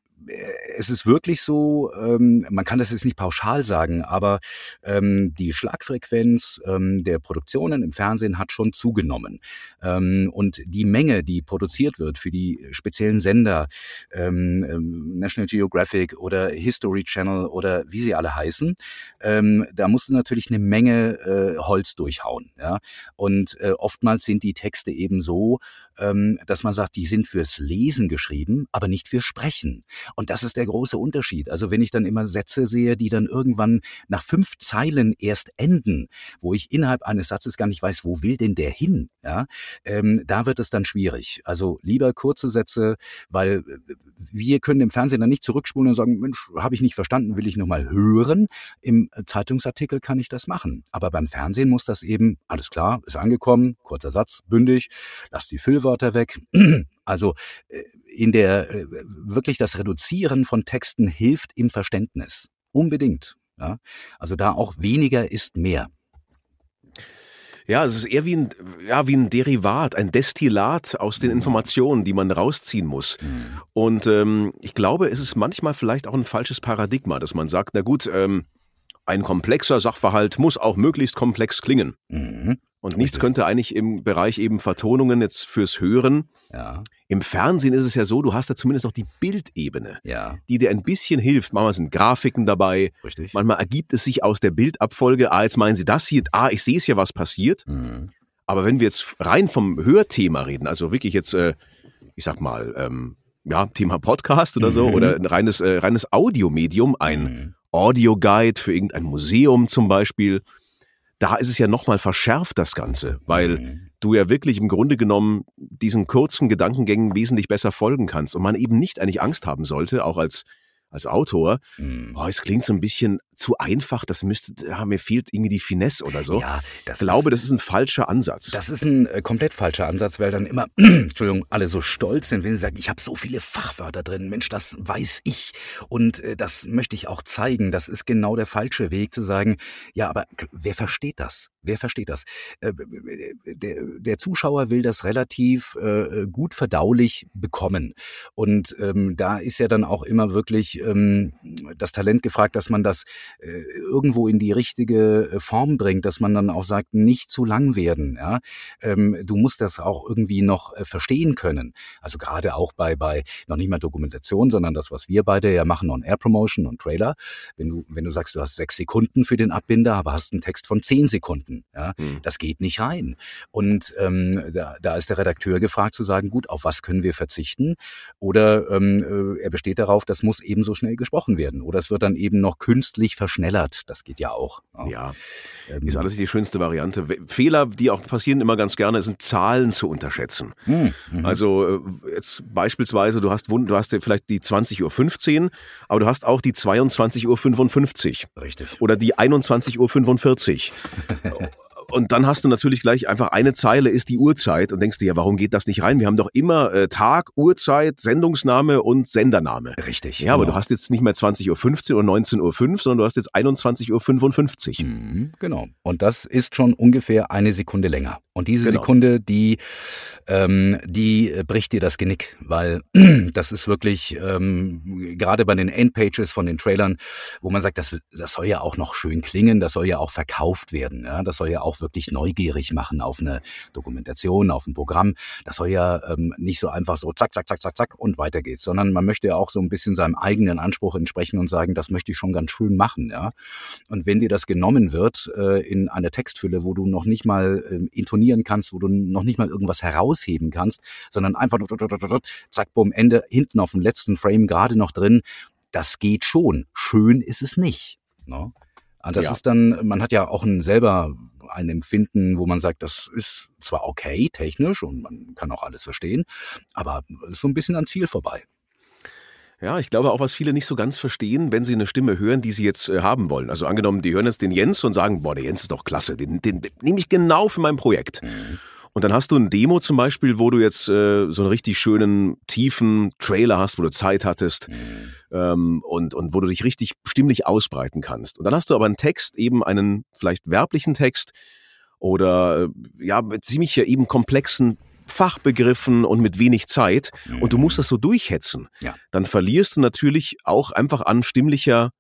es ist wirklich so, ähm, man kann das jetzt nicht pauschal sagen, aber ähm, die Schlagfrequenz ähm, der Produktionen im Fernsehen hat schon zugenommen. Ähm, und die Menge, die produziert wird für die speziellen Sender, ähm, ähm, National Geographic oder History Channel oder wie sie alle heißen, da musst du natürlich eine Menge äh, Holz durchhauen. Ja? Und äh, oftmals sind die Texte eben so, dass man sagt, die sind fürs Lesen geschrieben, aber nicht fürs Sprechen. Und das ist der große Unterschied. Also wenn ich dann immer Sätze sehe, die dann irgendwann nach fünf Zeilen erst enden, wo ich innerhalb eines Satzes gar nicht weiß, wo will denn der hin, ja, ähm, da wird es dann schwierig. Also lieber kurze Sätze, weil äh, wir können im Fernsehen dann nicht zurückspulen und sagen, Mensch, habe ich nicht verstanden, will ich nochmal hören. Im Zeitungsartikel kann ich das machen. Aber beim Fernsehen muss das eben, alles klar, ist angekommen, kurzer Satz, bündig, lass die Füllwörter weg. *clears throat* Also äh, in der äh, wirklich das Reduzieren von Texten hilft im Verständnis. Unbedingt. Ja? Also da auch weniger ist mehr. Ja, es ist eher wie ein, ja, wie ein Derivat, ein Destillat aus den Informationen, die man rausziehen muss. Mhm. Und ähm, ich glaube, es ist manchmal vielleicht auch ein falsches Paradigma, dass man sagt, na gut, ähm, ein komplexer Sachverhalt muss auch möglichst komplex klingen. Mhm. Und nichts könnte eigentlich im Bereich eben Vertonungen jetzt fürs Hören. Ja. Im Fernsehen ist es ja so, du hast da zumindest noch die Bildebene, ja. die dir ein bisschen hilft. Manchmal sind Grafiken dabei. Richtig. Manchmal ergibt es sich aus der Bildabfolge, ah, jetzt meinen sie das hier, ah, ich sehe es ja, was passiert. Mhm. Aber wenn wir jetzt rein vom Hörthema reden, also wirklich jetzt, äh, ich sag mal, ähm, ja, Thema Podcast oder so, mhm. oder ein reines, äh, reines Audiomedium, ein mhm. Audioguide für irgendein Museum zum Beispiel, da ist es ja nochmal verschärft, das Ganze, weil mhm. du ja wirklich im Grunde genommen diesen kurzen Gedankengängen wesentlich besser folgen kannst und man eben nicht eigentlich Angst haben sollte, auch als als Autor, mhm. oh, es klingt so ein bisschen zu einfach, das müsste, ja, mir fehlt irgendwie die Finesse oder so. Ja, das ich glaube, ist, das ist ein falscher Ansatz. Das ist ein äh, komplett falscher Ansatz, weil dann immer, *clears throat* Entschuldigung, alle so stolz sind, wenn sie sagen, ich habe so viele Fachwörter drin, Mensch, das weiß ich und äh, das möchte ich auch zeigen. Das ist genau der falsche Weg zu sagen, ja, aber wer versteht das? Wer versteht das? Äh, der, der Zuschauer will das relativ äh, gut verdaulich bekommen. Und ähm, da ist ja dann auch immer wirklich ähm, das Talent gefragt, dass man das äh, irgendwo in die richtige äh, Form bringt, dass man dann auch sagt, nicht zu lang werden. Ja? Ähm, du musst das auch irgendwie noch äh, verstehen können. Also gerade auch bei, bei noch nicht mal Dokumentation, sondern das, was wir beide ja machen, On-Air-Promotion und Trailer. Wenn du, wenn du sagst, du hast sechs Sekunden für den Abbinder, aber hast einen Text von zehn Sekunden, ja, mhm. das geht nicht rein. Und ähm, da, da ist der Redakteur gefragt zu sagen, gut, auf was können wir verzichten? Oder ähm, er besteht darauf, das muss ebenso schnell gesprochen werden. Oder es wird dann eben noch künstlich verschnellert. Das geht ja auch. Ja, ähm, ist alles die schönste Variante. Fehler, die auch passieren immer ganz gerne, sind Zahlen zu unterschätzen. Hm, mhm. Also äh, jetzt beispielsweise, du hast, du hast vielleicht die 20.15 Uhr, aber du hast auch die 22.55 Uhr. Richtig. Oder die 21.45 Uhr. *laughs* Und dann hast du natürlich gleich einfach eine Zeile ist die Uhrzeit und denkst dir, ja, warum geht das nicht rein? Wir haben doch immer äh, Tag, Uhrzeit, Sendungsname und Sendername. Richtig. Ja, genau. aber du hast jetzt nicht mehr 20.15 Uhr oder 19.05 Uhr, sondern du hast jetzt 21.55 Uhr. Mhm, genau. Und das ist schon ungefähr eine Sekunde länger. Und diese genau. Sekunde, die, ähm, die bricht dir das Genick, weil *clears throat* das ist wirklich ähm, gerade bei den Endpages von den Trailern, wo man sagt, das, das soll ja auch noch schön klingen, das soll ja auch verkauft werden, ja, das soll ja auch wirklich neugierig machen auf eine Dokumentation, auf ein Programm. Das soll ja ähm, nicht so einfach so zack, zack, zack, zack, zack und weiter geht's, sondern man möchte ja auch so ein bisschen seinem eigenen Anspruch entsprechen und sagen, das möchte ich schon ganz schön machen, ja. Und wenn dir das genommen wird äh, in einer Textfülle, wo du noch nicht mal äh, intonieren kannst, wo du noch nicht mal irgendwas herausheben kannst, sondern einfach nur zack, bumm, Ende, hinten auf dem letzten Frame gerade noch drin. Das geht schon. Schön ist es nicht. Ne? Und das ja. ist dann, man hat ja auch ein selber ein Empfinden, wo man sagt, das ist zwar okay technisch und man kann auch alles verstehen, aber so ein bisschen am Ziel vorbei. Ja, ich glaube auch, was viele nicht so ganz verstehen, wenn sie eine Stimme hören, die sie jetzt äh, haben wollen. Also angenommen, die hören jetzt den Jens und sagen, boah, der Jens ist doch klasse, den, den, den nehme ich genau für mein Projekt. Mhm. Und dann hast du ein Demo zum Beispiel, wo du jetzt äh, so einen richtig schönen, tiefen Trailer hast, wo du Zeit hattest mhm. ähm, und, und wo du dich richtig stimmlich ausbreiten kannst. Und dann hast du aber einen Text, eben einen vielleicht werblichen Text oder äh, ja, mit ziemlich ja eben komplexen Fachbegriffen und mit wenig Zeit mhm. und du musst das so durchhetzen, ja. dann verlierst du natürlich auch einfach an stimmlicher,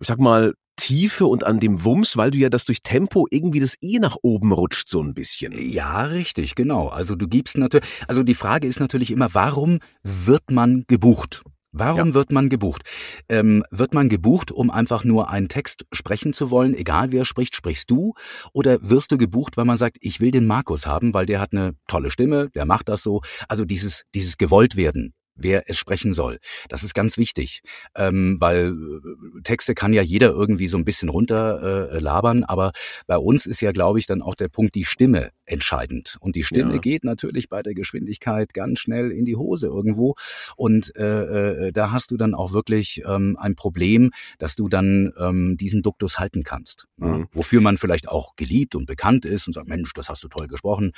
ich sag mal, Tiefe und an dem Wumms, weil du ja das durch Tempo irgendwie das eh nach oben rutscht so ein bisschen. Ja, richtig, genau. Also du gibst natürlich, also die Frage ist natürlich immer, warum wird man gebucht? Warum ja. wird man gebucht? Ähm, wird man gebucht, um einfach nur einen Text sprechen zu wollen, egal wer spricht, sprichst du? Oder wirst du gebucht, weil man sagt, ich will den Markus haben, weil der hat eine tolle Stimme, der macht das so. Also dieses, dieses Gewolltwerden, wer es sprechen soll. Das ist ganz wichtig, ähm, weil äh, Texte kann ja jeder irgendwie so ein bisschen runter äh, labern, aber bei uns ist ja, glaube ich, dann auch der Punkt die Stimme entscheidend. Und die Stimme ja. geht natürlich bei der Geschwindigkeit ganz schnell in die Hose irgendwo. Und äh, äh, da hast du dann auch wirklich ähm, ein Problem, dass du dann ähm, diesen Duktus halten kannst. Mhm. Ja? Wofür man vielleicht auch geliebt und bekannt ist und sagt, Mensch, das hast du toll gesprochen.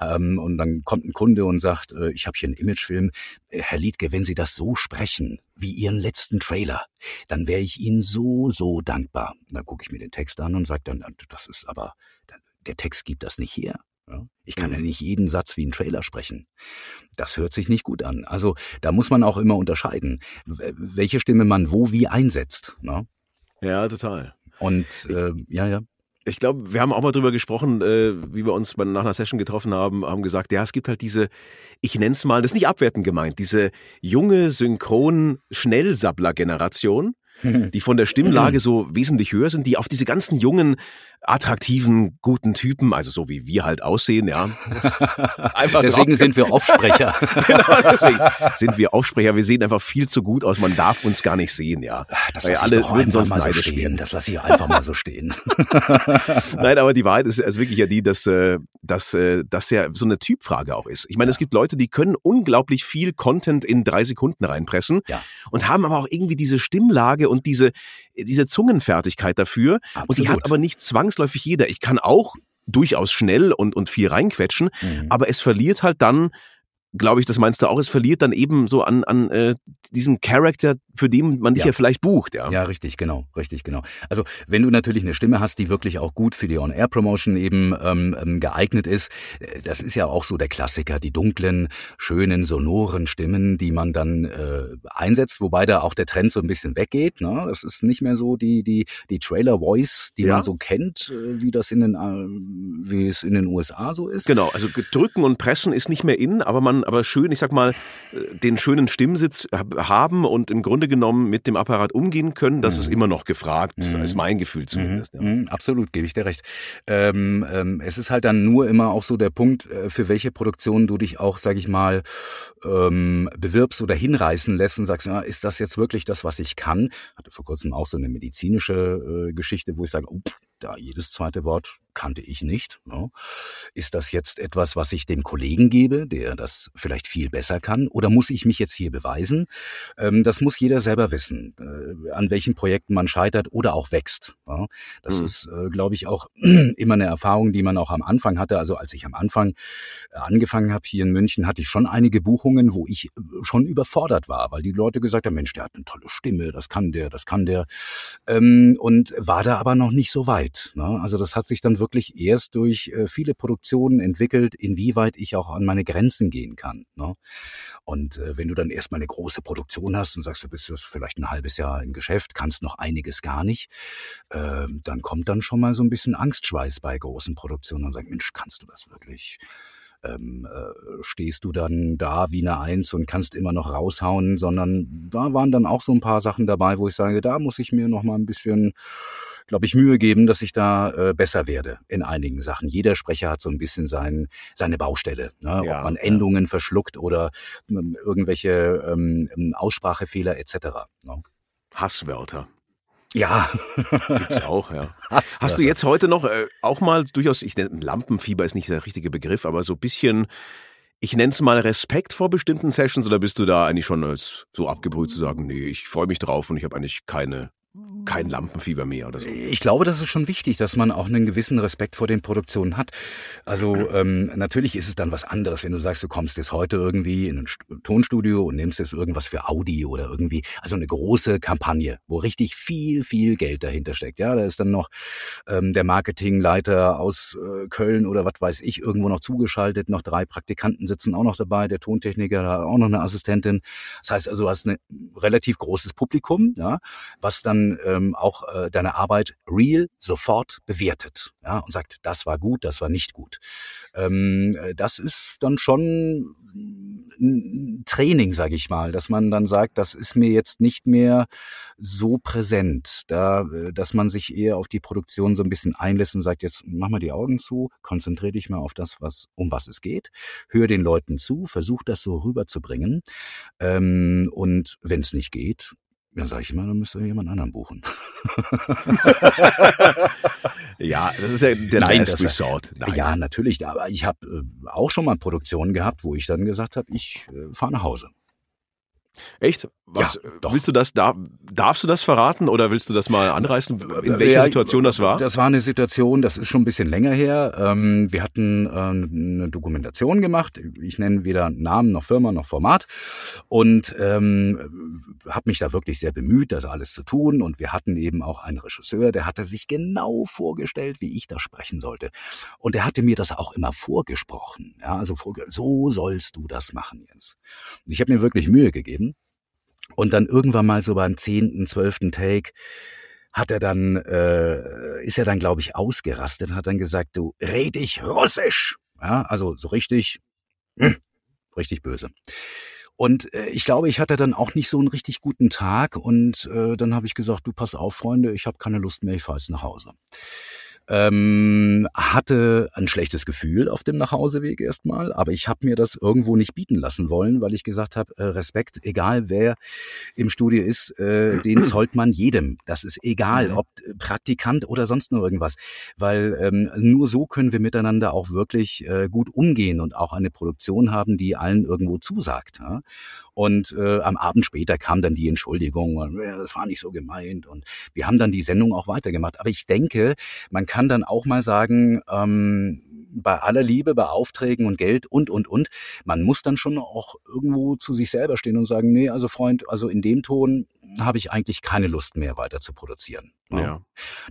Ähm, und dann kommt ein Kunde und sagt, äh, ich habe hier einen Imagefilm. Herr Liedke, wenn Sie das so sprechen, wie Ihren letzten Trailer, dann wäre ich Ihnen so, so dankbar. Dann gucke ich mir den Text an und sage dann, das ist aber, der Text gibt das nicht her. Ich kann ja mhm. nicht jeden Satz wie ein Trailer sprechen. Das hört sich nicht gut an. Also da muss man auch immer unterscheiden, welche Stimme man wo wie einsetzt. Ne? Ja, total. Und äh, ja, ja ich glaube, wir haben auch mal drüber gesprochen, äh, wie wir uns nach einer Session getroffen haben, haben gesagt, ja, es gibt halt diese, ich nenne es mal, das ist nicht abwertend gemeint, diese junge Synchron-Schnellsabbler-Generation, die von der Stimmlage *clears throat* so wesentlich höher sind, die auf diese ganzen jungen attraktiven, guten Typen, also so wie wir halt aussehen, ja. *laughs* Deswegen sind wir Offsprecher. *laughs* genau, deswegen sind wir Offsprecher. Wir sehen einfach viel zu gut aus. Man darf uns gar nicht sehen, ja. Das lasse alle ich würden sonst mal so stehen. Werden. Das lasse ich einfach mal so stehen. *laughs* Nein, aber die Wahrheit ist, ist wirklich ja die, dass, äh, dass äh, das ja so eine Typfrage auch ist. Ich meine, ja. es gibt Leute, die können unglaublich viel Content in drei Sekunden reinpressen ja. und haben aber auch irgendwie diese Stimmlage und diese, diese Zungenfertigkeit dafür. Absolut. Und die hat aber nicht zwangsläufig jeder. Ich kann auch durchaus schnell und, und viel reinquetschen, mhm. aber es verliert halt dann glaube ich, das meinst du auch, es verliert dann eben so an, an äh, diesem Charakter, für den man dich ja. ja vielleicht bucht. Ja. ja, richtig, genau, richtig, genau. Also wenn du natürlich eine Stimme hast, die wirklich auch gut für die On-Air-Promotion eben ähm, ähm, geeignet ist, äh, das ist ja auch so der Klassiker, die dunklen, schönen, sonoren Stimmen, die man dann äh, einsetzt, wobei da auch der Trend so ein bisschen weggeht. Ne? Das ist nicht mehr so die, die, die Trailer-Voice, die ja. man so kennt, äh, wie das in den, äh, wie es in den USA so ist. Genau, also drücken und pressen ist nicht mehr in, aber man aber schön, ich sag mal, äh, den schönen Stimmsitz haben und im Grunde genommen mit dem Apparat umgehen können, das mhm. ist immer noch gefragt, mhm. ist mein Gefühl zumindest. Mhm. Ja. Mhm. Absolut, gebe ich dir recht. Ähm, ähm, es ist halt dann nur immer auch so der Punkt, äh, für welche Produktion du dich auch, sag ich mal, ähm, bewirbst oder hinreißen lässt und sagst, ja, ist das jetzt wirklich das, was ich kann? Hatte vor kurzem auch so eine medizinische äh, Geschichte, wo ich sage, oh, da jedes zweite Wort kannte ich nicht. Ne? Ist das jetzt etwas, was ich dem Kollegen gebe, der das vielleicht viel besser kann? Oder muss ich mich jetzt hier beweisen? Ähm, das muss jeder selber wissen, äh, an welchen Projekten man scheitert oder auch wächst. Ja? Das mhm. ist, äh, glaube ich, auch *clears throat* immer eine Erfahrung, die man auch am Anfang hatte. Also als ich am Anfang äh, angefangen habe hier in München, hatte ich schon einige Buchungen, wo ich äh, schon überfordert war, weil die Leute gesagt haben, Mensch, der hat eine tolle Stimme, das kann der, das kann der. Ähm, und war da aber noch nicht so weit. Ne? Also das hat sich dann wirklich erst durch äh, viele Produktionen entwickelt, inwieweit ich auch an meine Grenzen gehen kann. Ne? Und äh, wenn du dann erstmal eine große Produktion hast und sagst, du bist vielleicht ein halbes Jahr im Geschäft, kannst noch einiges gar nicht, äh, dann kommt dann schon mal so ein bisschen Angstschweiß bei großen Produktionen und sagt, Mensch, kannst du das wirklich? ähm, äh, stehst du dann da wie eine Eins und kannst immer noch raushauen, sondern da waren dann auch so ein paar Sachen dabei, wo ich sage, da muss ich mir noch mal ein bisschen glaube ich, Mühe geben, dass ich da äh, besser werde in einigen Sachen. Jeder Sprecher hat so ein bisschen sein, seine Baustelle. Ne? Ja, Ob man Endungen ja. verschluckt oder ähm, irgendwelche ähm, ähm Aussprachefehler etc. Ne? Hasswörter. Ja. Gibt's auch, ja. *laughs* Hasswörter. Hast du jetzt heute noch äh, auch mal durchaus, ich nenne Lampenfieber ist nicht der richtige Begriff, aber so ein bisschen ich nenne es mal Respekt vor bestimmten Sessions oder bist du da eigentlich schon als so abgebrüht zu sagen, nee, ich freue mich drauf und ich habe eigentlich keine kein Lampenfieber mehr oder so. Ich glaube, das ist schon wichtig, dass man auch einen gewissen Respekt vor den Produktionen hat. Also ähm, natürlich ist es dann was anderes, wenn du sagst, du kommst jetzt heute irgendwie in ein Tonstudio und nimmst jetzt irgendwas für Audi oder irgendwie, also eine große Kampagne, wo richtig viel, viel Geld dahinter steckt. Ja, da ist dann noch ähm, der Marketingleiter aus äh, Köln oder was weiß ich irgendwo noch zugeschaltet, noch drei Praktikanten sitzen auch noch dabei, der Tontechniker, da auch noch eine Assistentin. Das heißt also, du hast ein relativ großes Publikum, ja, was dann ähm, auch äh, deine Arbeit real sofort bewertet ja, und sagt, das war gut, das war nicht gut. Ähm, äh, das ist dann schon ein Training, sage ich mal, dass man dann sagt, das ist mir jetzt nicht mehr so präsent, da, äh, dass man sich eher auf die Produktion so ein bisschen einlässt und sagt, jetzt mach mal die Augen zu, konzentriere dich mal auf das, was um was es geht, hör den Leuten zu, versuch das so rüberzubringen ähm, und wenn es nicht geht, ja, sag ich immer, dann müsst ihr jemand anderen buchen. *laughs* ja, das ist ja der Nein, Last Resort. Nein. Ja, natürlich. Aber ich habe äh, auch schon mal Produktionen gehabt, wo ich dann gesagt habe, ich äh, fahre nach Hause. Echt? Was, ja. Willst du das, da, darfst du das verraten oder willst du das mal anreißen, in welcher ja, Situation das war? Das war eine Situation, das ist schon ein bisschen länger her. Ähm, wir hatten ähm, eine Dokumentation gemacht. Ich nenne weder Namen noch Firma noch Format und ähm, habe mich da wirklich sehr bemüht, das alles zu tun. Und wir hatten eben auch einen Regisseur, der hatte sich genau vorgestellt, wie ich da sprechen sollte. Und er hatte mir das auch immer vorgesprochen. Ja, also so sollst du das machen, Jens. Und ich habe mir wirklich Mühe gegeben. Und dann irgendwann mal so beim zehnten, zwölften Take hat er dann, äh, ist er dann, glaube ich, ausgerastet, hat dann gesagt, du red ich Russisch. Ja, also so richtig, hm, richtig böse. Und äh, ich glaube, ich hatte dann auch nicht so einen richtig guten Tag und äh, dann habe ich gesagt, du pass auf, Freunde, ich habe keine Lust mehr, ich fahre jetzt nach Hause ähm, hatte ein schlechtes Gefühl auf dem Nachhauseweg erstmal, aber ich habe mir das irgendwo nicht bieten lassen wollen, weil ich gesagt habe, äh, Respekt, egal wer im Studio ist, äh, den *clears throat* zollt man jedem. Das ist egal, ob Praktikant oder sonst nur irgendwas, weil ähm, nur so können wir miteinander auch wirklich äh, gut umgehen und auch eine Produktion haben, die allen irgendwo zusagt. Ja? Und äh, am Abend später kam dann die Entschuldigung, das war nicht so gemeint und wir haben dann die Sendung auch weitergemacht. Aber ich denke, man kann dann auch mal sagen, ähm, bei aller Liebe, bei Aufträgen und Geld und, und, und, man muss dann schon auch irgendwo zu sich selber stehen und sagen, nee, also Freund, also in dem Ton habe ich eigentlich keine Lust mehr weiter zu produzieren. Ja.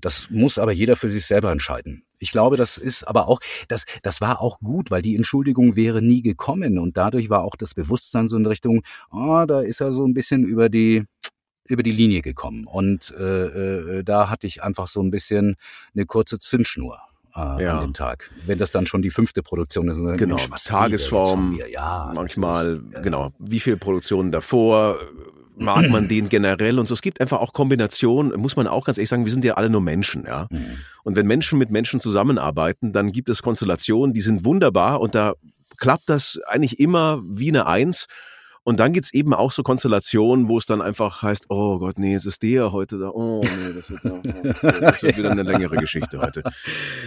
Das muss aber jeder für sich selber entscheiden. Ich glaube, das ist aber auch, das, das war auch gut, weil die Entschuldigung wäre nie gekommen und dadurch war auch das Bewusstsein so in Richtung, ah, da ist er so ein bisschen über die, über die Linie gekommen. Und äh, äh, da hatte ich einfach so ein bisschen eine kurze Zündschnur. Äh, ja. an dem Tag. Wenn das dann schon die fünfte Produktion ist. Genau, Mensch, Tagesform, ja, manchmal, ja. genau, wie viele Produktionen davor, mag man den generell und so. Es gibt einfach auch Kombinationen, muss man auch ganz ehrlich sagen, wir sind ja alle nur Menschen, ja. Mhm. Und wenn Menschen mit Menschen zusammenarbeiten, dann gibt es Konstellationen, die sind wunderbar und da klappt das eigentlich immer wie eine Eins. Und dann gibt's eben auch so Konstellationen, wo es dann einfach heißt, oh Gott, nee, es ist der heute da. Oh nee, das wird, das wird wieder eine längere Geschichte heute. *laughs*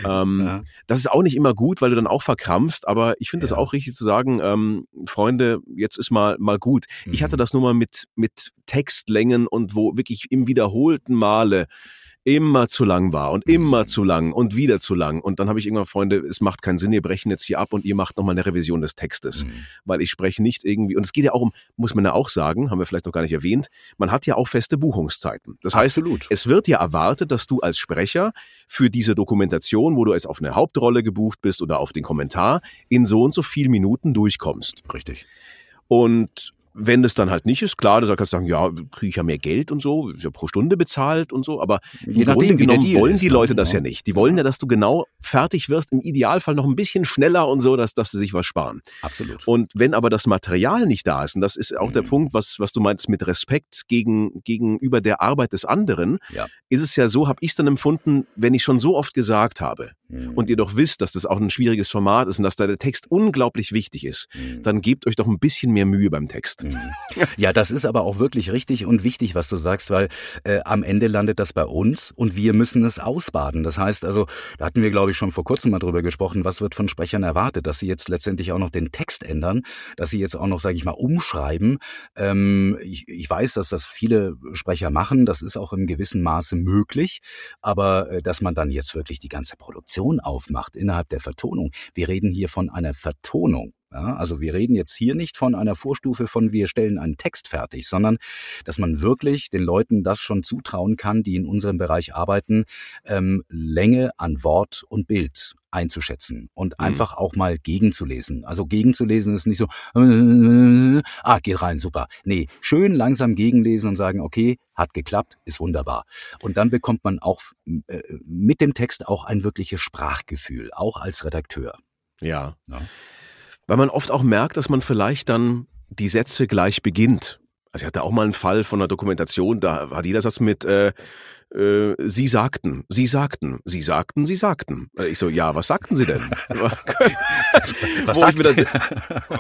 Ähm, ja. Das ist auch nicht immer gut, weil du dann auch verkrampfst, aber ich finde es ja. auch richtig zu sagen, ähm, Freunde, jetzt ist mal, mal gut. Mhm. Ich hatte mhm. das nur mal mit, mit Textlängen und wo wirklich im wiederholten Male immer zu lang war und immer mhm. zu lang und wieder zu lang. Und dann habe ich irgendwann, Freunde, es macht keinen Sinn, wir brechen jetzt hier ab und ihr macht nochmal eine Revision des Textes. Mhm. Weil ich spreche nicht irgendwie, und es geht ja auch um, muss man ja auch sagen, haben wir vielleicht noch gar nicht erwähnt, man hat ja auch feste Buchungszeiten. Das heißt, Absolut. es wird ja erwartet, dass du als Sprecher für diese Dokumentation, wo du jetzt auf eine Hauptrolle gebucht bist oder auf den Kommentar, in so und so viel Minuten durchkommst. Richtig. Und wenn das dann halt nicht ist, klar, da kannst du sagen, ja, kriege ich ja mehr Geld und so, ist ja pro Stunde bezahlt und so, aber Je im Grunde genommen wollen die Leute das ja genau. nicht. Die wollen ja, dass du genau fertig wirst, im Idealfall noch ein bisschen schneller und so, dass, dass sie sich was sparen. Absolut. Und wenn aber das Material nicht da ist, und das ist auch mhm. der Punkt, was, was du meinst mit Respekt gegen, gegenüber der Arbeit des anderen, ja. ist es ja so, habe ich es dann empfunden, wenn ich schon so oft gesagt habe mhm. und ihr doch wisst, dass das auch ein schwieriges Format ist und dass da der Text unglaublich wichtig ist, mhm. dann gebt euch doch ein bisschen mehr Mühe beim Text. Mhm. *laughs* Ja, das ist aber auch wirklich richtig und wichtig, was du sagst, weil äh, am Ende landet das bei uns und wir müssen es ausbaden. Das heißt also, da hatten wir, glaube ich, schon vor kurzem mal drüber gesprochen, was wird von Sprechern erwartet, dass sie jetzt letztendlich auch noch den Text ändern, dass sie jetzt auch noch, sage ich mal, umschreiben. Ähm, ich, ich weiß, dass das viele Sprecher machen, das ist auch im gewissen Maße möglich, aber äh, dass man dann jetzt wirklich die ganze Produktion aufmacht innerhalb der Vertonung. Wir reden hier von einer Vertonung. Ja, also wir reden jetzt hier nicht von einer Vorstufe von wir stellen einen Text fertig, sondern dass man wirklich den Leuten das schon zutrauen kann, die in unserem Bereich arbeiten, ähm, Länge an Wort und Bild einzuschätzen und mhm. einfach auch mal gegenzulesen. Also gegenzulesen ist nicht so, äh, *laughs* ah, geht rein, super. Nee, schön langsam gegenlesen und sagen, okay, hat geklappt, ist wunderbar. Und dann bekommt man auch äh, mit dem Text auch ein wirkliches Sprachgefühl, auch als Redakteur. Ja. ja. Weil man oft auch merkt, dass man vielleicht dann die Sätze gleich beginnt. Also ich hatte auch mal einen Fall von einer Dokumentation, da hat jeder Satz mit äh, äh, Sie sagten, Sie sagten, Sie sagten, Sie sagten. Äh, ich so, ja, was sagten Sie denn? *laughs* was sagt dann,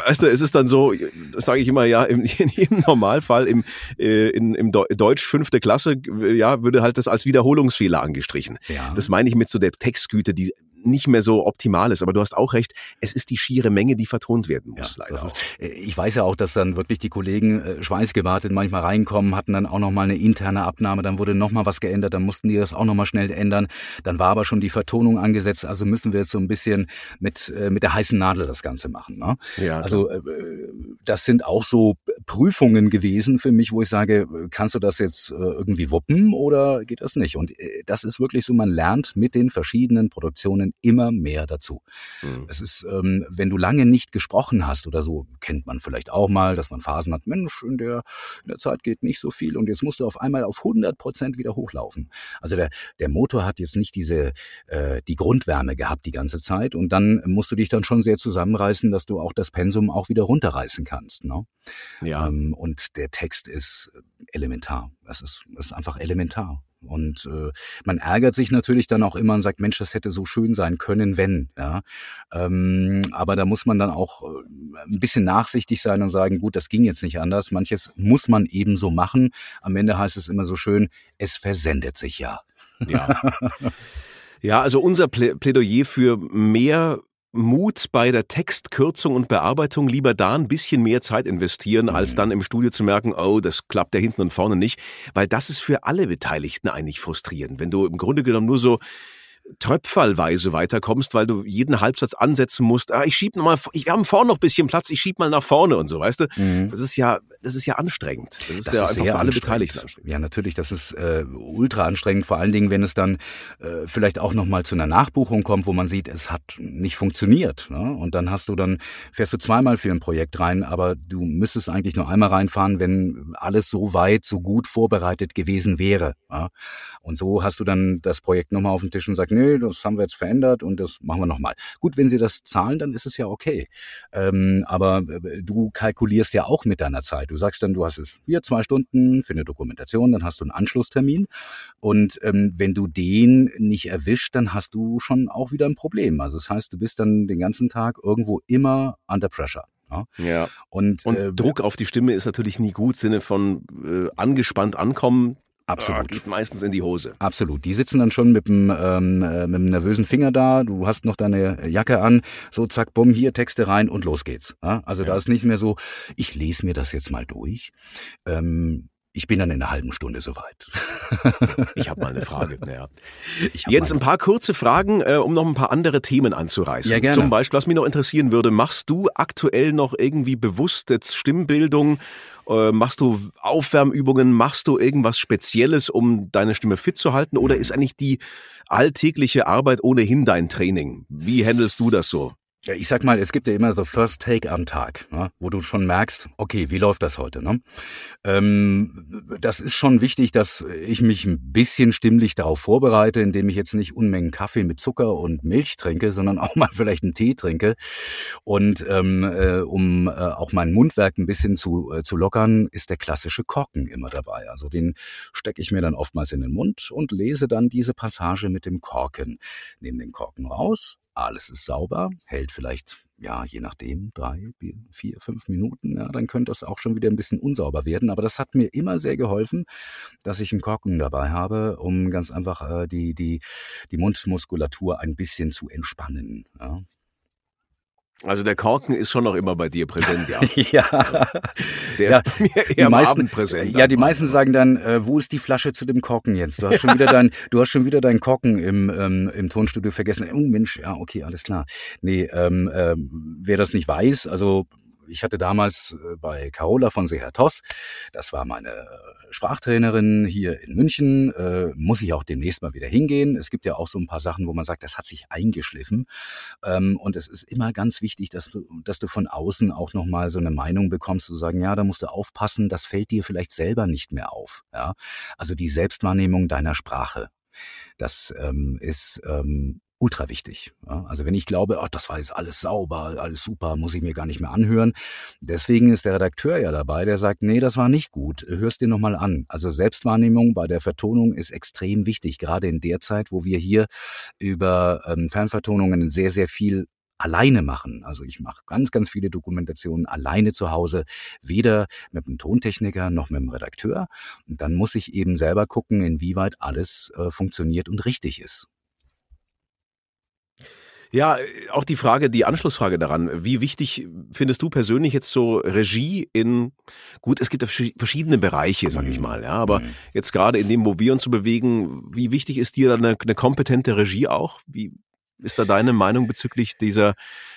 Weißt du, es ist dann so, das sage ich immer, ja, im, *laughs* in jedem Normalfall im, äh, in, im Deutsch fünfte Klasse, ja, würde halt das als Wiederholungsfehler angestrichen. Ja. Das meine ich mit so der Textgüte, die nicht mehr so optimal ist. Aber du hast auch recht, es ist die schiere Menge, die vertont werden muss, ja, leider. Ist, äh, ich weiß ja auch, dass dann wirklich die Kollegen äh, schweißgewartet manchmal reinkommen, hatten dann auch nochmal eine interne Abnahme, dann wurde nochmal was geändert, dann mussten die das auch nochmal schnell ändern. Dann war aber schon die Vertonung angesetzt, also müssen wir jetzt so ein bisschen mit, äh, mit der heißen Nadel das Ganze machen. Ne? Ja, also äh, das sind auch so Prüfungen gewesen für mich, wo ich sage, kannst du das jetzt äh, irgendwie wuppen oder geht das nicht? Und äh, das ist wirklich so, man lernt mit den verschiedenen Produktionen immer mehr dazu. Mhm. Es ist, ähm, wenn du lange nicht gesprochen hast oder so, kennt man vielleicht auch mal, dass man Phasen hat, Mensch, in der, in der Zeit geht nicht so viel und jetzt musst du auf einmal auf 100 Prozent wieder hochlaufen. Also der, der Motor hat jetzt nicht diese, äh, die Grundwärme gehabt die ganze Zeit und dann musst du dich dann schon sehr zusammenreißen, dass du auch das Pensum auch wieder runterreißen kannst. Ne? Ja. Ähm, und der Text ist elementar. Es ist, es ist einfach elementar. Und äh, man ärgert sich natürlich dann auch immer und sagt, Mensch, das hätte so schön sein können, wenn. Ja? Ähm, aber da muss man dann auch äh, ein bisschen nachsichtig sein und sagen, gut, das ging jetzt nicht anders. Manches muss man eben so machen. Am Ende heißt es immer so schön, es versendet sich ja. Ja. Ja, also unser Plädoyer für mehr Mut bei der Textkürzung und Bearbeitung lieber da ein bisschen mehr Zeit investieren, als mhm. dann im Studio zu merken, oh, das klappt ja hinten und vorne nicht, weil das ist für alle Beteiligten eigentlich frustrierend. Wenn du im Grunde genommen nur so tröpfallweise weiterkommst, weil du jeden Halbsatz ansetzen musst. Ah, ich schieb mal, wir haben vorne noch ein bisschen Platz, ich schieb mal nach vorne und so, weißt du? Mhm. Das ist ja, das ist ja anstrengend. Das ist das ja ist einfach für alle Beteiligten anstrengend. Ja, natürlich, das ist äh, ultra anstrengend, vor allen Dingen, wenn es dann äh, vielleicht auch noch mal zu einer Nachbuchung kommt, wo man sieht, es hat nicht funktioniert. Ne? Und dann hast du dann, fährst du zweimal für ein Projekt rein, aber du müsstest eigentlich nur einmal reinfahren, wenn alles so weit, so gut vorbereitet gewesen wäre. Ja? Und so hast du dann das Projekt nochmal auf den Tisch und sagst, nee, das haben wir jetzt verändert und das machen wir nochmal. Gut, wenn sie das zahlen, dann ist es ja okay. Ähm, aber äh, du kalkulierst ja auch mit deiner Zeit. Du sagst dann, du hast es hier zwei Stunden für eine Dokumentation, dann hast du einen Anschlusstermin. Und ähm, wenn du den nicht erwischt, dann hast du schon auch wieder ein Problem. Also das heißt, du bist dann den ganzen Tag irgendwo immer under pressure. Ja. Und, und äh, Druck auf die Stimme ist natürlich nie gut, Sinne von äh, angespannt ankommen. Absolut. Ah, geht meistens in die Hose. Absolut. Die sitzen dann schon mit dem, ähm, äh, mit dem nervösen Finger da. Du hast noch deine Jacke an. So, zack, bumm, hier Texte rein und los geht's. Ja? Also ja. da ist nicht mehr so, ich lese mir das jetzt mal durch. Ähm, ich bin dann in einer halben Stunde soweit. *laughs* ich habe mal eine Frage. Ja. Jetzt ein paar kurze Fragen, äh, um noch ein paar andere Themen anzureißen. Ja, gerne. Zum Beispiel, was mich noch interessieren würde, machst du aktuell noch irgendwie bewusst jetzt Stimmbildung äh, machst du Aufwärmübungen? Machst du irgendwas Spezielles, um deine Stimme fit zu halten? Oder ist eigentlich die alltägliche Arbeit ohnehin dein Training? Wie handelst du das so? Ich sag mal, es gibt ja immer so First Take am Tag, ne, wo du schon merkst, okay, wie läuft das heute? Ne? Ähm, das ist schon wichtig, dass ich mich ein bisschen stimmlich darauf vorbereite, indem ich jetzt nicht Unmengen Kaffee mit Zucker und Milch trinke, sondern *laughs* auch mal vielleicht einen Tee trinke. Und ähm, äh, um äh, auch mein Mundwerk ein bisschen zu, äh, zu lockern, ist der klassische Korken immer dabei. Also den stecke ich mir dann oftmals in den Mund und lese dann diese Passage mit dem Korken. Nehme den Korken raus, alles ist sauber, hält vielleicht, ja, je nachdem, drei, vier, fünf Minuten, ja, dann könnte es auch schon wieder ein bisschen unsauber werden. Aber das hat mir immer sehr geholfen, dass ich einen Korken dabei habe, um ganz einfach äh, die, die, die Mundmuskulatur ein bisschen zu entspannen. Ja. Also der Korken ist schon noch immer bei dir präsent, ja. *laughs* ja. Der ja, ist bei mir eher die meisten, präsent. Ja, die meisten sagen dann, äh, wo ist die Flasche zu dem Korken jetzt? Du hast schon *laughs* wieder dein, du hast schon wieder deinen Korken im, ähm, im Tonstudio vergessen. Oh Mensch, ja, okay, alles klar. Nee, ähm, äh, wer das nicht weiß, also ich hatte damals äh, bei Carola von Seher-Toss, das war meine äh, Sprachtrainerin hier in München, äh, muss ich auch demnächst mal wieder hingehen. Es gibt ja auch so ein paar Sachen, wo man sagt, das hat sich eingeschliffen. Ähm, und es ist immer ganz wichtig, dass du, dass du von außen auch nochmal so eine Meinung bekommst, zu sagen, ja, da musst du aufpassen, das fällt dir vielleicht selber nicht mehr auf. Ja? Also die Selbstwahrnehmung deiner Sprache. Das ähm, ist ähm, ultra wichtig. Ja, also wenn ich glaube, ach, das war jetzt alles sauber, alles super, muss ich mir gar nicht mehr anhören. Deswegen ist der Redakteur ja dabei, der sagt, nee, das war nicht gut, hörst dir nochmal an. Also Selbstwahrnehmung bei der Vertonung ist extrem wichtig, gerade in der Zeit, wo wir hier über ähm, Fernvertonungen sehr, sehr viel alleine machen. Also ich mache ganz, ganz viele Dokumentationen alleine zu Hause, weder mit einem Tontechniker noch mit einem Redakteur. Und dann muss ich eben selber gucken, inwieweit alles äh, funktioniert und richtig ist. Ja, auch die Frage, die Anschlussfrage daran. Wie wichtig findest du persönlich jetzt so Regie in, gut, es gibt verschiedene Bereiche, sag ich mhm. mal, ja, aber mhm. jetzt gerade in dem, wo wir uns so bewegen, wie wichtig ist dir eine, eine kompetente Regie auch? Wie ist da deine Meinung bezüglich dieser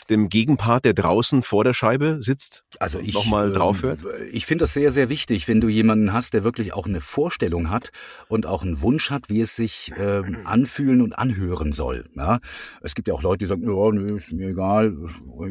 dem Gegenpart, der draußen vor der Scheibe sitzt, also ich nochmal drauf hört? Ähm, ich finde das sehr, sehr wichtig, wenn du jemanden hast, der wirklich auch eine Vorstellung hat und auch einen Wunsch hat, wie es sich äh, *clears throat* anfühlen und anhören soll. Ja? Es gibt ja auch Leute, die sagen, ja, nö, ist mir egal,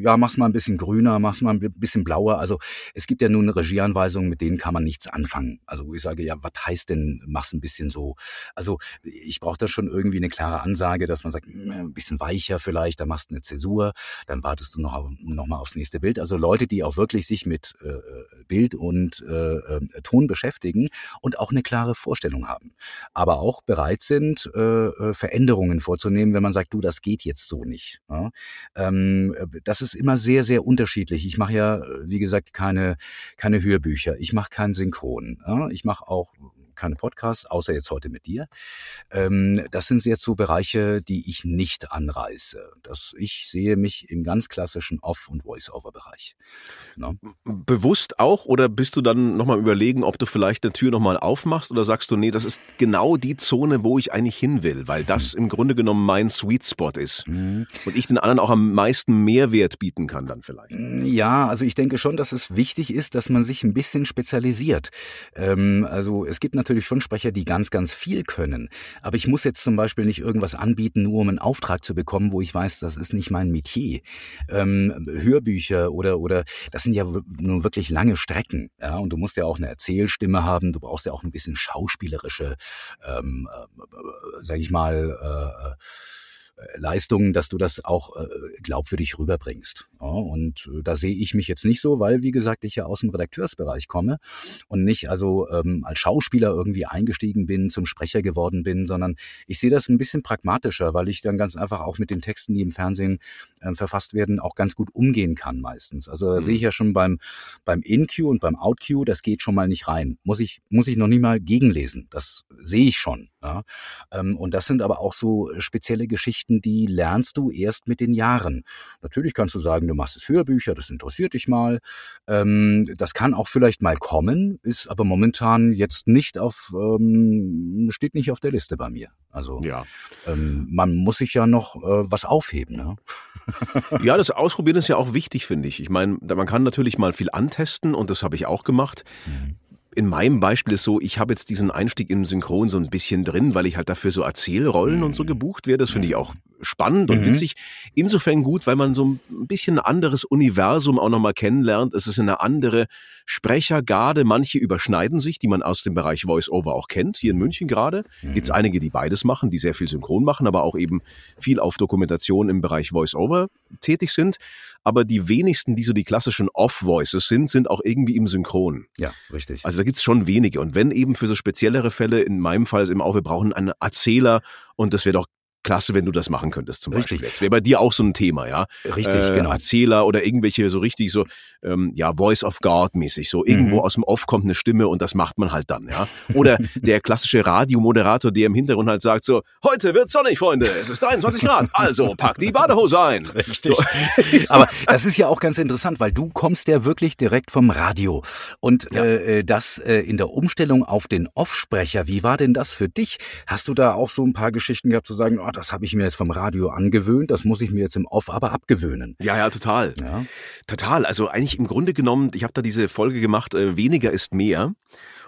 ja, mach's mal ein bisschen grüner, mach's mal ein bisschen blauer. Also es gibt ja nun Regieanweisungen, mit denen kann man nichts anfangen. Also wo ich sage, ja, was heißt denn, mach's ein bisschen so? Also ich brauche da schon irgendwie eine klare Ansage, dass man sagt, hm, ein bisschen weicher vielleicht, da machst du eine Zäsur, dann wartest du noch, noch mal aufs nächste Bild. Also Leute, die auch wirklich sich mit äh, Bild und äh, äh, Ton beschäftigen und auch eine klare Vorstellung haben. Aber auch bereit sind, äh, äh Veränderungen vorzunehmen, wenn man sagt, du, das geht jetzt so nicht. Ja? Ähm, das ist immer sehr, sehr unterschiedlich. Ich mache ja, wie gesagt, keine, keine Hörbücher. Ich mache kein Synchron. Ja? Ich mache auch keine Podcasts, außer jetzt heute mit dir. Ähm, das sind jetzt so Bereiche, die ich nicht anreiße. Das, ich sehe mich im ganz klassischen Off- und Voice-Over-Bereich. Ne? Bewusst auch oder bist du dann nochmal überlegen, ob du vielleicht eine Tür nochmal aufmachst oder sagst du, nee, das ist genau die Zone, wo ich eigentlich hin will, weil das mhm. im Grunde genommen mein Sweet Spot ist mhm. und ich den anderen auch am meisten Mehrwert bieten kann dann vielleicht. Ja, also ich denke schon, dass es wichtig ist, dass man sich ein bisschen spezialisiert. Ähm, also es gibt natürlich natürlich schon Sprecher, die ganz, ganz viel können. Aber ich muss jetzt zum Beispiel nicht irgendwas anbieten, nur um einen Auftrag zu bekommen, wo ich weiß, das ist nicht mein Metier. Ähm, Hörbücher oder, oder, das sind ja nun wirklich lange Strecken. Ja, und du musst ja auch eine Erzählstimme haben. Du brauchst ja auch ein bisschen schauspielerische, ähm, äh, sag ich mal, äh, Leistungen, dass du das auch äh, glaubwürdig rüberbringst. Ja, und äh, da sehe ich mich jetzt nicht so, weil, wie gesagt, ich ja aus dem Redakteursbereich komme und nicht also ähm, als Schauspieler irgendwie eingestiegen bin, zum Sprecher geworden bin, sondern ich sehe das ein bisschen pragmatischer, weil ich dann ganz einfach auch mit den Texten, die im Fernsehen äh, verfasst werden, auch ganz gut umgehen kann meistens. Also da mhm. sehe ich ja schon beim, beim In-Q und beim Out-Q, das geht schon mal nicht rein. Muss ich, muss ich noch nie mal gegenlesen. Das sehe ich schon. Ja? Ähm, und das sind aber auch so spezielle Geschichten, die lernst du erst mit den Jahren. Natürlich kannst du sagen, du machst es Hörbücher, das interessiert dich mal. Ähm, das kann auch vielleicht mal kommen, ist aber momentan jetzt nicht auf, ähm, steht nicht auf der Liste bei mir. Also ja. ähm, man muss sich ja noch äh, was aufheben. Ne? ja, das Ausprobieren ist ja auch wichtig, finde ich. Ich meine, man kann natürlich mal viel antesten und das habe ich auch gemacht. Mhm in meinem Beispiel ist so, ich habe jetzt diesen Einstieg im Synchron so ein bisschen drin, weil ich halt dafür so Erzählrollen mhm. und so mhm. gebucht werde. Das finde ich auch spannend und mhm. witzig. Insofern gut, weil man so ein bisschen ein anderes Universum auch nochmal kennenlernt. Es ist eine andere Sprechergarde. Manche überschneiden sich, die man aus dem Bereich Voice-Over auch kennt. Hier in München gerade mhm. gibt es einige, die beides machen, die sehr viel Synchron machen, aber auch eben viel auf Dokumentation im Bereich Voice-Over tätig sind. Aber die wenigsten, die so die klassischen Off-Voices sind, sind auch irgendwie im Synchron. Ja, richtig. Also da gibt's schon wenige. Und wenn eben für so speziellere Fälle, in meinem Fall ist eben auch, wir brauchen einen Erzähler und das wäre doch klasse, wenn du das machen könntest zum richtig. Beispiel. Das wäre bei dir auch so ein Thema, ja. Richtig, äh, genau. Erzähler oder irgendwelche so richtig so, ähm, ja, Voice of God mäßig. So irgendwo mhm. aus dem Off kommt eine Stimme und das macht man halt dann, ja. Oder der klassische Radiomoderator, der im Hintergrund halt sagt so, heute wird sonnig, Freunde, es ist 23 Grad, also pack die Badehose ein. Richtig. So. *laughs* Aber das ist ja auch ganz interessant, weil du kommst ja wirklich direkt vom Radio. Und ja. äh, das äh, in der Umstellung auf den Offsprecher, wie war denn das für dich? Hast du da auch so ein paar Geschichten gehabt zu sagen, oh, das habe ich mir jetzt vom Radio angewöhnt, das muss ich mir jetzt im Off aber abgewöhnen. Ja, ja, total. Ja. Total. Also eigentlich im Grunde genommen, ich habe da diese Folge gemacht, äh, weniger ist mehr.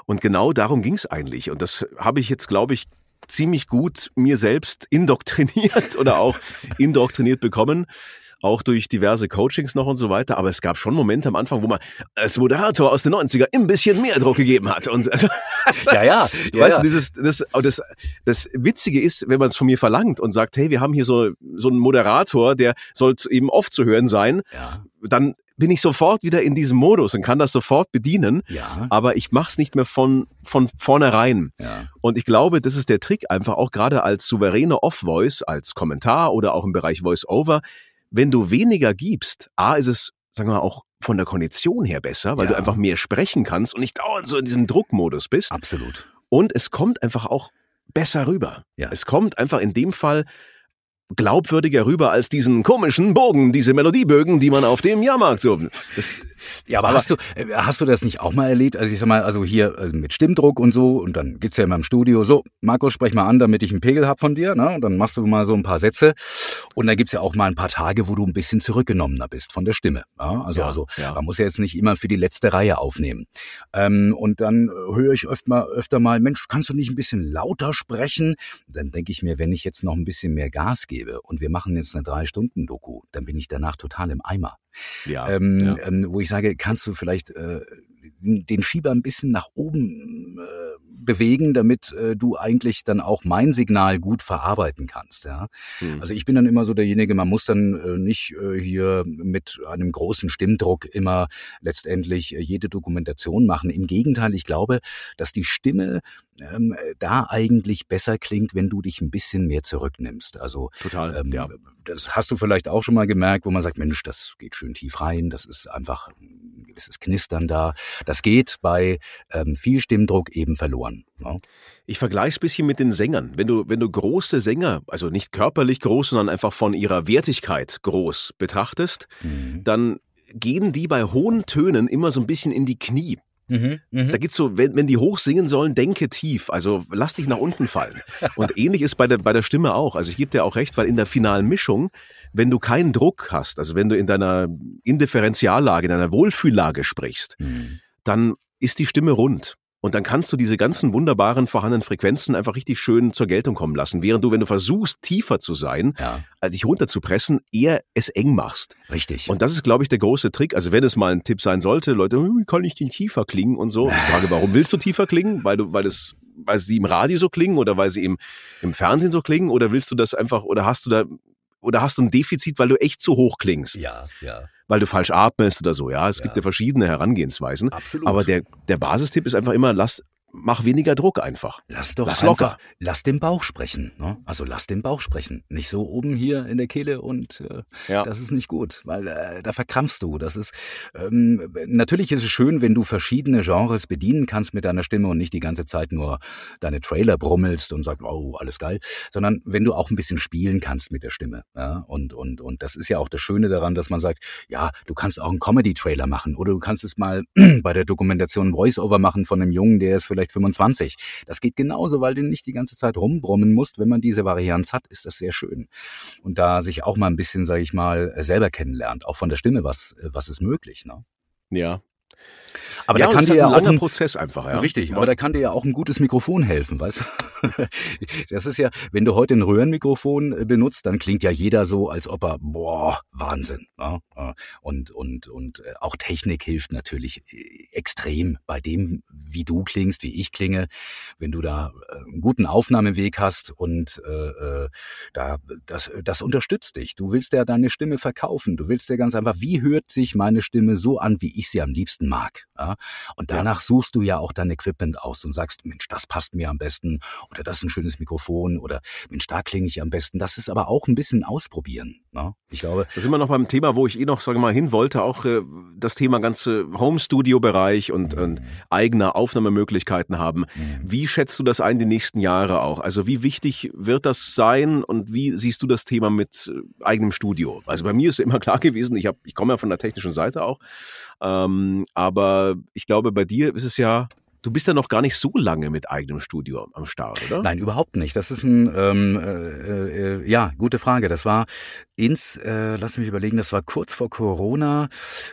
Und genau darum ging es eigentlich. Und das habe ich jetzt, glaube ich, ziemlich gut mir selbst indoktriniert *laughs* oder auch indoktriniert bekommen auch durch diverse Coachings noch und so weiter. Aber es gab schon Momente am Anfang, wo man als Moderator aus den 90er ein bisschen mehr Druck gegeben hat. Und also, *laughs* ja, ja. Du *laughs* ja, weißt, ja. Dieses, das, das, das Witzige ist, wenn man es von mir verlangt und sagt, hey, wir haben hier so, so einen Moderator, der soll eben oft zu hören sein, ja. dann bin ich sofort wieder in diesem Modus und kann das sofort bedienen. Ja. Aber ich mache es nicht mehr von, von vornherein. Ja. Und ich glaube, das ist der Trick einfach auch gerade als souveräne Off-Voice, als Kommentar oder auch im Bereich Voice-Over wenn du weniger gibst, A, ist es, sagen wir mal, auch von der Kondition her besser, weil ja. du einfach mehr sprechen kannst und nicht dauernd so in diesem Druckmodus bist. Absolut. Und es kommt einfach auch besser rüber. Ja. Es kommt einfach in dem Fall glaubwürdiger rüber als diesen komischen Bogen, diese Melodiebögen, die man auf dem Jahrmarkt so. Das, ja, aber, aber, hast du äh, hast du das nicht auch mal erlebt? Also ich sag mal, also hier also mit Stimmdruck und so und dann gibt's ja immer im Studio so, Markus, sprech mal an, damit ich einen Pegel hab von dir, ne? Und dann machst du mal so ein paar Sätze und dann gibt's ja auch mal ein paar Tage, wo du ein bisschen zurückgenommener bist von der Stimme. Ja? Also ja, also ja. man muss ja jetzt nicht immer für die letzte Reihe aufnehmen. Ähm, und dann äh, höre ich öfter mal, öfter mal, Mensch, kannst du nicht ein bisschen lauter sprechen? Dann denke ich mir, wenn ich jetzt noch ein bisschen mehr Gas gebe gebe und wir machen jetzt eine drei-Stunden-Doku, dann bin ich danach total im Eimer. Ja, ähm, ja. Ähm, wo ich sage, kannst du vielleicht äh, den Schieber ein bisschen nach oben äh, bewegen, damit äh, du eigentlich dann auch mein Signal gut verarbeiten kannst. Ja? Hm. Also ich bin dann immer so derjenige, man muss dann äh, nicht äh, hier mit einem großen Stimmdruck immer letztendlich äh, jede Dokumentation machen. Im Gegenteil, ich glaube, dass die Stimme ähm, da eigentlich besser klingt, wenn du dich ein bisschen mehr zurücknimmst. Also total. Ähm, ja. Das hast du vielleicht auch schon mal gemerkt, wo man sagt, Mensch, das geht schön tief rein, das ist einfach ein gewisses Knistern da. Das geht bei ähm, viel Stimmdruck eben verloren. Ja. Ne? Ich vergleiche es bisschen mit den Sängern. Wenn du, wenn du große Sänger, also nicht körperlich groß, sondern einfach von ihrer Wertigkeit groß betrachtest, mhm. dann gehen die bei hohen Tönen immer so ein bisschen in die Knie. Mhm, mh. Da geht's so, wenn, wenn die hoch singen sollen, denke tief. Also lass dich nach unten fallen. Und ähnlich ist bei der, bei der Stimme auch. Also ich gebe dir auch recht, weil in der finalen Mischung, wenn du keinen Druck hast, also wenn du in deiner Indifferentiallage, in deiner Wohlfühllage sprichst, mhm. Dann ist die Stimme rund. Und dann kannst du diese ganzen wunderbaren vorhandenen Frequenzen einfach richtig schön zur Geltung kommen lassen. Während du, wenn du versuchst, tiefer zu sein, ja. also dich runterzupressen, eher es eng machst. Richtig. Und das ist, glaube ich, der große Trick. Also wenn es mal ein Tipp sein sollte, Leute, hm, wie kann ich denn tiefer klingen und so? Ich frage, warum willst du tiefer klingen? Weil du, weil es, weil sie im Radio so klingen oder weil sie im, im Fernsehen so klingen? Oder willst du das einfach, oder hast du da, oder hast du ein Defizit, weil du echt zu hoch klingst? Ja, ja weil du falsch atmest oder so. Ja, es ja. gibt ja verschiedene Herangehensweisen. Absolut. Aber der, der Basistipp ist einfach immer, lass mach weniger Druck einfach. Lass doch lass einfach, locker. Lass den Bauch sprechen. Ne? Also lass den Bauch sprechen. Nicht so oben hier in der Kehle und äh, ja. das ist nicht gut, weil äh, da verkrampfst du. Das ist ähm, natürlich ist es schön, wenn du verschiedene Genres bedienen kannst mit deiner Stimme und nicht die ganze Zeit nur deine Trailer brummelst und sagst, oh, alles geil, sondern wenn du auch ein bisschen spielen kannst mit der Stimme. Ja? Und, und, und das ist ja auch das Schöne daran, dass man sagt, ja, du kannst auch einen Comedy-Trailer machen oder du kannst es mal *clears throat* bei der Dokumentation Voice-Over machen von einem Jungen, der ist vielleicht vielleicht 25. Das geht genauso, weil du nicht die ganze Zeit rumbrummen musst. Wenn man diese Varianz hat, ist das sehr schön. Und da sich auch mal ein bisschen, sage ich mal, selber kennenlernt, auch von der Stimme, was, was ist möglich. Ne? Ja, aber ja, da kann dir ja auch ein Prozess einfach, ja. Richtig, aber da kann dir ja auch ein gutes Mikrofon helfen, weißt du? *laughs* Das ist ja, wenn du heute ein Röhrenmikrofon äh, benutzt, dann klingt ja jeder so, als ob er, boah, Wahnsinn. Ne? Und, und, und äh, auch Technik hilft natürlich äh, extrem bei dem, wie du klingst, wie ich klinge. Wenn du da einen guten Aufnahmeweg hast und äh, da, das, das unterstützt dich. Du willst ja deine Stimme verkaufen. Du willst ja ganz einfach, wie hört sich meine Stimme so an, wie ich sie am liebsten mag? Ja? Und danach ja. suchst du ja auch dein Equipment aus und sagst, Mensch, das passt mir am besten oder das ist ein schönes Mikrofon oder Mensch, da klinge ich am besten. Das ist aber auch ein bisschen ausprobieren. Ne? Ich glaube. Da sind wir noch beim Thema, wo ich eh noch, sage mal, hin wollte, auch äh, das Thema ganze Home-Studio-Bereich und, mhm. und eigene Aufnahmemöglichkeiten haben. Mhm. Wie schätzt du das ein die nächsten Jahre auch? Also wie wichtig wird das sein und wie siehst du das Thema mit äh, eigenem Studio? Also bei mir ist immer *laughs* klar gewesen, ich, hab, ich komme ja von der technischen Seite auch, ähm, aber ich glaube, bei dir ist es ja, du bist ja noch gar nicht so lange mit eigenem Studio am Start, oder? Nein, überhaupt nicht. Das ist ein, ähm, äh, äh, ja, gute Frage. Das war ins, äh, lass mich überlegen, das war kurz vor Corona.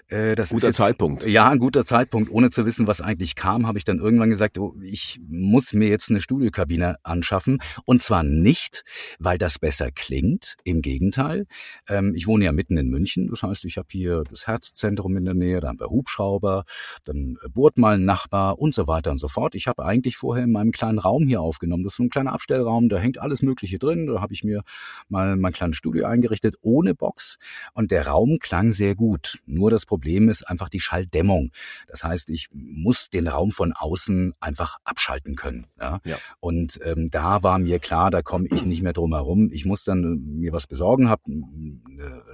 Äh, das guter ist jetzt, Zeitpunkt. Ja, ein guter Zeitpunkt. Ohne zu wissen, was eigentlich kam, habe ich dann irgendwann gesagt, oh, ich muss mir jetzt eine Studiokabine anschaffen. Und zwar nicht, weil das besser klingt. Im Gegenteil. Ähm, ich wohne ja mitten in München. Das heißt, ich habe hier das Herzzentrum in der Nähe, da haben wir Hubschrauber, dann bohrt mal ein Nachbar und so weiter und so fort. Ich habe eigentlich vorher in meinem kleinen Raum hier aufgenommen. Das ist so ein kleiner Abstellraum, da hängt alles Mögliche drin. Da habe ich mir mal mein kleines Studio eingerichtet ohne Box und der Raum klang sehr gut. Nur das Problem ist einfach die Schalldämmung. Das heißt, ich muss den Raum von außen einfach abschalten können. Ja? ja. Und ähm, da war mir klar, da komme ich nicht mehr drum herum. Ich muss dann äh, mir was besorgen, habe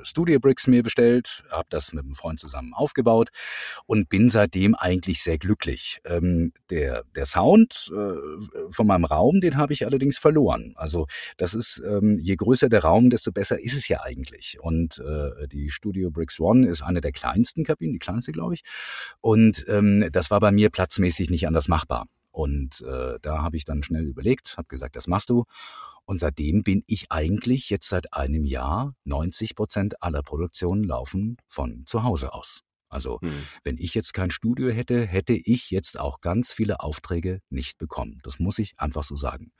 Studio Bricks mir bestellt, habe das mit einem Freund zusammen aufgebaut und bin seitdem eigentlich sehr glücklich. Ähm, der, der Sound äh, von meinem Raum, den habe ich allerdings verloren. Also das ist, ähm, je größer der Raum, desto besser ist es ja eigentlich. Und äh, die Studio Bricks One ist eine der kleinsten Kabinen, die kleinste, glaube ich. Und ähm, das war bei mir platzmäßig nicht anders machbar. Und äh, da habe ich dann schnell überlegt, habe gesagt, das machst du. Und seitdem bin ich eigentlich jetzt seit einem Jahr 90 Prozent aller Produktionen laufen von zu Hause aus. Also hm. wenn ich jetzt kein Studio hätte, hätte ich jetzt auch ganz viele Aufträge nicht bekommen. Das muss ich einfach so sagen.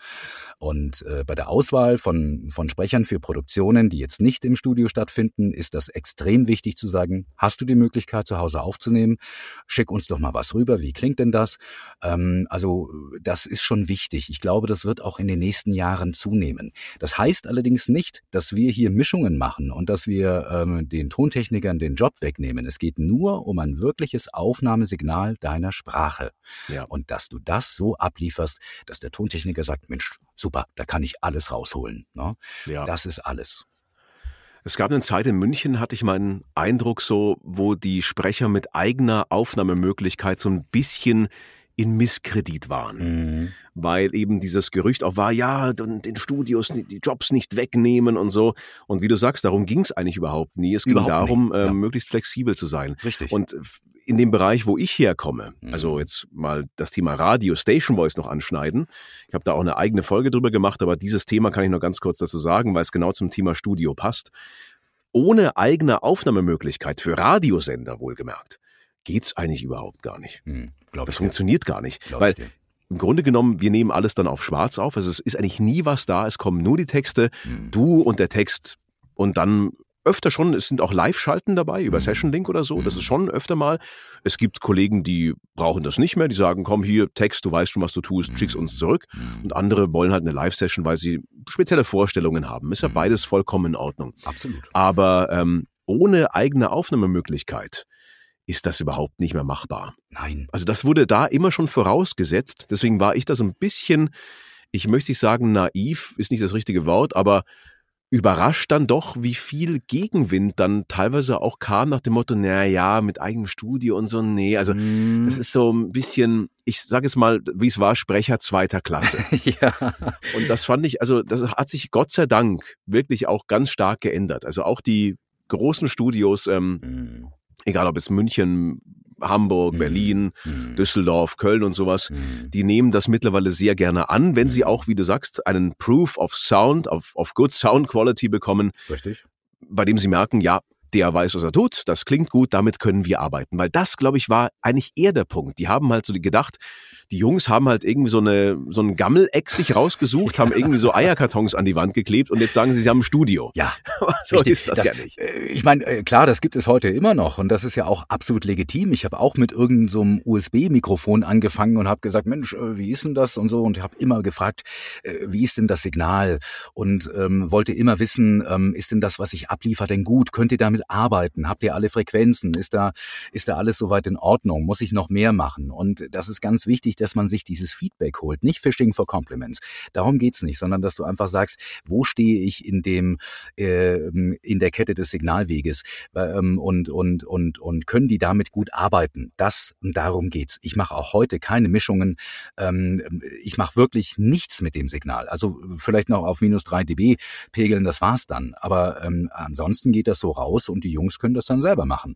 Und äh, bei der Auswahl von, von Sprechern für Produktionen, die jetzt nicht im Studio stattfinden, ist das extrem wichtig zu sagen, hast du die Möglichkeit zu Hause aufzunehmen? Schick uns doch mal was rüber. Wie klingt denn das? Ähm, also das ist schon wichtig. Ich glaube, das wird auch in den nächsten Jahren zunehmen. Das heißt allerdings nicht, dass wir hier Mischungen machen und dass wir ähm, den Tontechnikern den Job wegnehmen. Es geht nur nur um ein wirkliches Aufnahmesignal deiner Sprache. Ja. Und dass du das so ablieferst, dass der Tontechniker sagt, Mensch, super, da kann ich alles rausholen. Ne? Ja. Das ist alles. Es gab eine Zeit in München, hatte ich meinen Eindruck so, wo die Sprecher mit eigener Aufnahmemöglichkeit so ein bisschen in Misskredit waren. Mhm. Weil eben dieses Gerücht auch war, ja, den Studios die Jobs nicht wegnehmen und so. Und wie du sagst, darum ging es eigentlich überhaupt nie. Es ging überhaupt darum, äh, ja. möglichst flexibel zu sein. Richtig. Und in dem Bereich, wo ich herkomme, mhm. also jetzt mal das Thema Radio, Station Voice noch anschneiden. Ich habe da auch eine eigene Folge drüber gemacht, aber dieses Thema kann ich noch ganz kurz dazu sagen, weil es genau zum Thema Studio passt. Ohne eigene Aufnahmemöglichkeit für Radiosender wohlgemerkt geht's eigentlich überhaupt gar nicht. Hm, das funktioniert gar nicht. Glaub weil im Grunde genommen, wir nehmen alles dann auf schwarz auf. Also es ist eigentlich nie was da. Es kommen nur die Texte, hm. du und der Text. Und dann öfter schon, es sind auch Live-Schalten dabei über mhm. Session Link oder so. Das ist mhm. schon öfter mal. Es gibt Kollegen, die brauchen das nicht mehr. Die sagen, komm hier, Text, du weißt schon, was du tust, schick's uns zurück. Mhm. Und andere wollen halt eine Live-Session, weil sie spezielle Vorstellungen haben. Ist ja beides vollkommen in Ordnung. Absolut. Aber ähm, ohne eigene Aufnahmemöglichkeit ist das überhaupt nicht mehr machbar. Nein. Also das wurde da immer schon vorausgesetzt. Deswegen war ich da so ein bisschen, ich möchte nicht sagen naiv, ist nicht das richtige Wort, aber überrascht dann doch, wie viel Gegenwind dann teilweise auch kam nach dem Motto, na ja, mit eigenem Studio und so, nee, also mm. das ist so ein bisschen, ich sage jetzt mal, wie es war, Sprecher zweiter Klasse. *laughs* ja. Und das fand ich, also das hat sich Gott sei Dank wirklich auch ganz stark geändert. Also auch die großen Studios, ähm, mm egal ob es München, Hamburg, mhm. Berlin, mhm. Düsseldorf, Köln und sowas, mhm. die nehmen das mittlerweile sehr gerne an, wenn sie mhm. auch, wie du sagst, einen Proof of Sound, of, of Good Sound Quality bekommen. Richtig. Bei dem sie merken, ja, der weiß, was er tut, das klingt gut, damit können wir arbeiten. Weil das, glaube ich, war eigentlich eher der Punkt. Die haben halt so gedacht, die Jungs haben halt irgendwie so eine so ein Gammeleck sich rausgesucht, *laughs* haben irgendwie so Eierkartons an die Wand geklebt und jetzt sagen sie, sie haben ein Studio. Ja, *laughs* so richtig. ist das, das, ja nicht. Äh, ich meine, äh, klar, das gibt es heute immer noch und das ist ja auch absolut legitim. Ich habe auch mit irgendeinem so USB-Mikrofon angefangen und habe gesagt, Mensch, äh, wie ist denn das und so und habe immer gefragt, wie ist denn das Signal und ähm, wollte immer wissen, ähm, ist denn das, was ich abliefer, denn gut? Könnt ihr damit arbeiten? Habt ihr alle Frequenzen? Ist da ist da alles soweit in Ordnung? Muss ich noch mehr machen? Und das ist ganz wichtig, dass man sich dieses Feedback holt. Nicht Phishing for Compliments. Darum geht's nicht, sondern dass du einfach sagst, wo stehe ich in dem, äh, in der Kette des Signalweges ähm, und, und, und, und können die damit gut arbeiten. Das und darum geht's. Ich mache auch heute keine Mischungen. Ähm, ich mache wirklich nichts mit dem Signal. Also vielleicht noch auf minus drei dB pegeln, das war's dann. Aber ähm, ansonsten geht das so raus und die Jungs können das dann selber machen.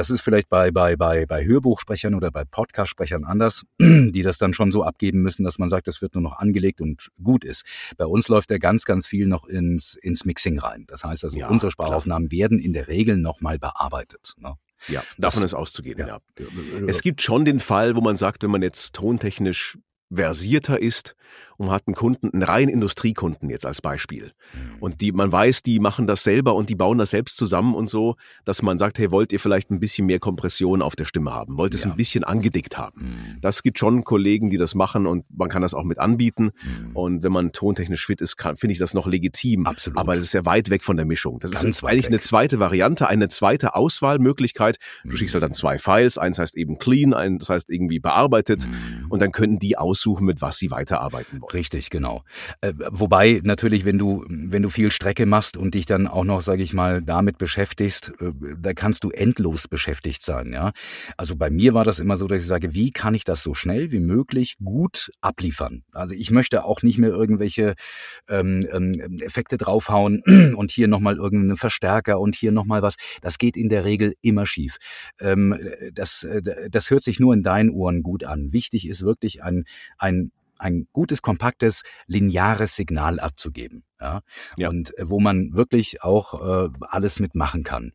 Das ist vielleicht bei, bei, bei, bei Hörbuchsprechern oder bei Podcastsprechern anders, *clears throat* die das dann schon so abgeben müssen, dass man sagt, das wird nur noch angelegt und gut ist. Bei uns läuft ja ganz, ganz viel noch ins, ins Mixing rein. Das heißt also, ja, unsere Sprachaufnahmen klar. werden in der Regel nochmal bearbeitet. Ne? Ja, davon das, ist auszugehen, ja. ja. Es gibt schon den Fall, wo man sagt, wenn man jetzt tontechnisch versierter ist und hat einen Kunden, einen reinen Industriekunden jetzt als Beispiel. Mhm. Und die, man weiß, die machen das selber und die bauen das selbst zusammen und so, dass man sagt, hey, wollt ihr vielleicht ein bisschen mehr Kompression auf der Stimme haben? Wollt ihr es ja. ein bisschen angedickt haben? Mhm. Das gibt schon Kollegen, die das machen und man kann das auch mit anbieten. Mhm. Und wenn man tontechnisch fit ist, finde ich das noch legitim. Absolut. Aber es ist ja weit weg von der Mischung. Das Ganz ist eigentlich weg. eine zweite Variante, eine zweite Auswahlmöglichkeit. Du schickst halt dann mhm. zwei Files. Eins heißt eben clean, eins heißt irgendwie bearbeitet. Mhm. Und dann können die aus aussuchen, mit was sie weiterarbeiten wollen. Richtig, genau. Äh, wobei natürlich, wenn du, wenn du viel Strecke machst und dich dann auch noch, sage ich mal, damit beschäftigst, äh, da kannst du endlos beschäftigt sein. Ja, also bei mir war das immer so, dass ich sage, wie kann ich das so schnell wie möglich gut abliefern? Also ich möchte auch nicht mehr irgendwelche ähm, ähm, Effekte draufhauen *clears throat* und hier nochmal irgendeinen Verstärker und hier nochmal was. Das geht in der Regel immer schief. Ähm, das, äh, das hört sich nur in deinen Ohren gut an. Wichtig ist wirklich ein, ein ein gutes, kompaktes, lineares Signal abzugeben. Ja? ja. Und äh, wo man wirklich auch äh, alles mitmachen kann.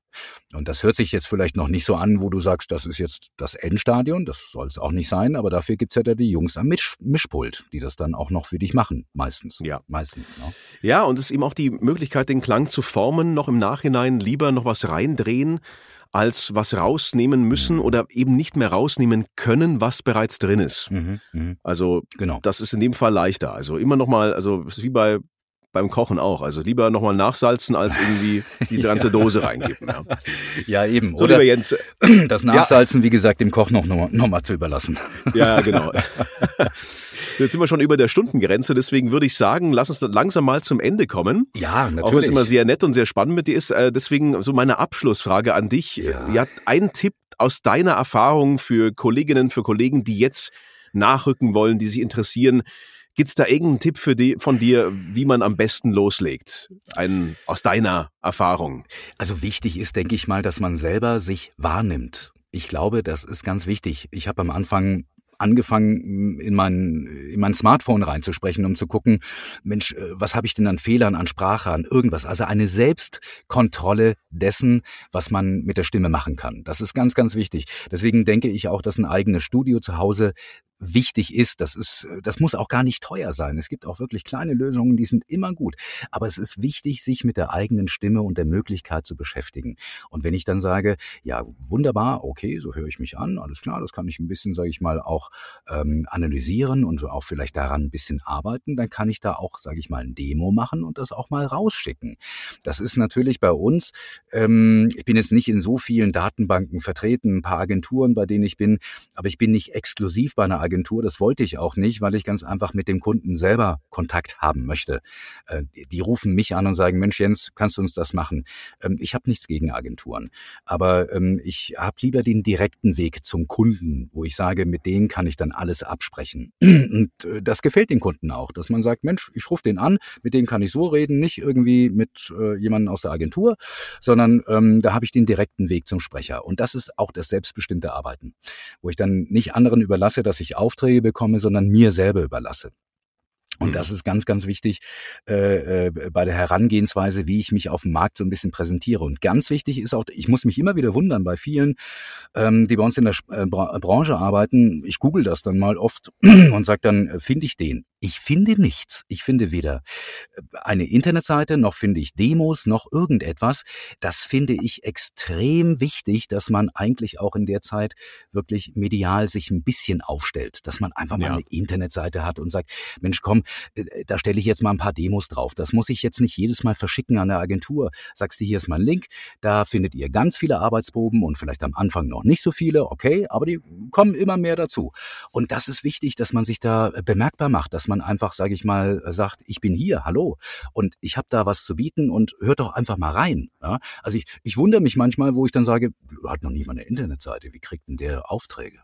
Und das hört sich jetzt vielleicht noch nicht so an, wo du sagst, das ist jetzt das Endstadion, das soll es auch nicht sein, aber dafür gibt's ja da die Jungs am Misch Mischpult, die das dann auch noch für dich machen, meistens. Ja. Meistens. Ne? Ja, und es ist eben auch die Möglichkeit, den Klang zu formen, noch im Nachhinein lieber noch was reindrehen, als was rausnehmen müssen mhm. oder eben nicht mehr rausnehmen können, was bereits drin ist. Mhm, mh. Also genau. das ist in dem Fall leichter. Also immer noch mal, also es ist wie bei beim Kochen auch. Also lieber nochmal nachsalzen, als irgendwie die *laughs* ganze Dose reingeben. Ja, *laughs* ja eben. So, Oder Jens, *clears throat* das Nachsalzen, ja. wie gesagt, dem Koch noch, noch mal zu überlassen. Ja, genau. *laughs* Jetzt sind wir schon über der Stundengrenze, deswegen würde ich sagen, lass uns langsam mal zum Ende kommen. Ja, natürlich. Auch wenn es immer sehr nett und sehr spannend mit dir ist. Äh, deswegen so meine Abschlussfrage an dich. Ja. ja, ein Tipp aus deiner Erfahrung für Kolleginnen, für Kollegen, die jetzt nachrücken wollen, die sich interessieren. Gibt es da irgendeinen Tipp für die, von dir, wie man am besten loslegt? Ein, aus deiner Erfahrung. Also wichtig ist, denke ich mal, dass man selber sich wahrnimmt. Ich glaube, das ist ganz wichtig. Ich habe am Anfang angefangen, in mein, in mein Smartphone reinzusprechen, um zu gucken, Mensch, äh, was habe ich denn an Fehlern, an Sprache, an irgendwas? Also eine Selbstkontrolle dessen, was man mit der Stimme machen kann. Das ist ganz, ganz wichtig. Deswegen denke ich auch, dass ein eigenes Studio zu Hause wichtig ist. Das ist, das muss auch gar nicht teuer sein. Es gibt auch wirklich kleine Lösungen, die sind immer gut. Aber es ist wichtig, sich mit der eigenen Stimme und der Möglichkeit zu beschäftigen. Und wenn ich dann sage, ja, wunderbar, okay, so höre ich mich an, alles klar, das kann ich ein bisschen, sage ich mal, auch ähm, analysieren und auch vielleicht daran ein bisschen arbeiten, dann kann ich da auch, sage ich mal, ein Demo machen und das auch mal rausschicken. Das ist natürlich bei uns, ähm, ich bin jetzt nicht in so vielen Datenbanken vertreten, ein paar Agenturen, bei denen ich bin, aber ich bin nicht exklusiv bei einer Agentur. Das wollte ich auch nicht, weil ich ganz einfach mit dem Kunden selber Kontakt haben möchte. Äh, die rufen mich an und sagen, Mensch Jens, kannst du uns das machen? Ähm, ich habe nichts gegen Agenturen, aber ähm, ich habe lieber den direkten Weg zum Kunden, wo ich sage, mit denen kann ich dann alles absprechen. *clears throat* Und äh, das gefällt den Kunden auch, dass man sagt, Mensch, ich rufe den an, mit dem kann ich so reden, nicht irgendwie mit äh, jemandem aus der Agentur, sondern ähm, da habe ich den direkten Weg zum Sprecher. Und das ist auch das selbstbestimmte Arbeiten, wo ich dann nicht anderen überlasse, dass ich Aufträge bekomme, sondern mir selber überlasse. Und das mhm. ist ganz, ganz wichtig äh, äh, bei der Herangehensweise, wie ich mich auf dem Markt so ein bisschen präsentiere. Und ganz wichtig ist auch, ich muss mich immer wieder wundern bei vielen, ähm, die bei uns in der äh, Branche arbeiten. Ich google das dann mal oft *clears throat* und sage dann, äh, finde ich den? Ich finde nichts. Ich finde weder äh, eine Internetseite, noch finde ich Demos, noch irgendetwas. Das finde ich extrem wichtig, dass man eigentlich auch in der Zeit wirklich medial sich ein bisschen aufstellt. Dass man einfach mal ja. eine Internetseite hat und sagt, Mensch, komm, äh, da stelle ich jetzt mal ein paar Demos drauf. Das muss ich jetzt nicht jedes Mal verschicken an der Agentur. Sagst du, hier ist mein Link, da findet ihr ganz viele Arbeitsproben und vielleicht am Anfang noch nicht so viele, okay, aber die kommen immer mehr dazu. Und das ist wichtig, dass man sich da bemerkbar macht, dass man einfach, sage ich mal, sagt, ich bin hier, hallo, und ich habe da was zu bieten und hört doch einfach mal rein. Ja? Also ich, ich wundere mich manchmal, wo ich dann sage, du hat noch nicht mal eine Internetseite, wie kriegt denn der Aufträge?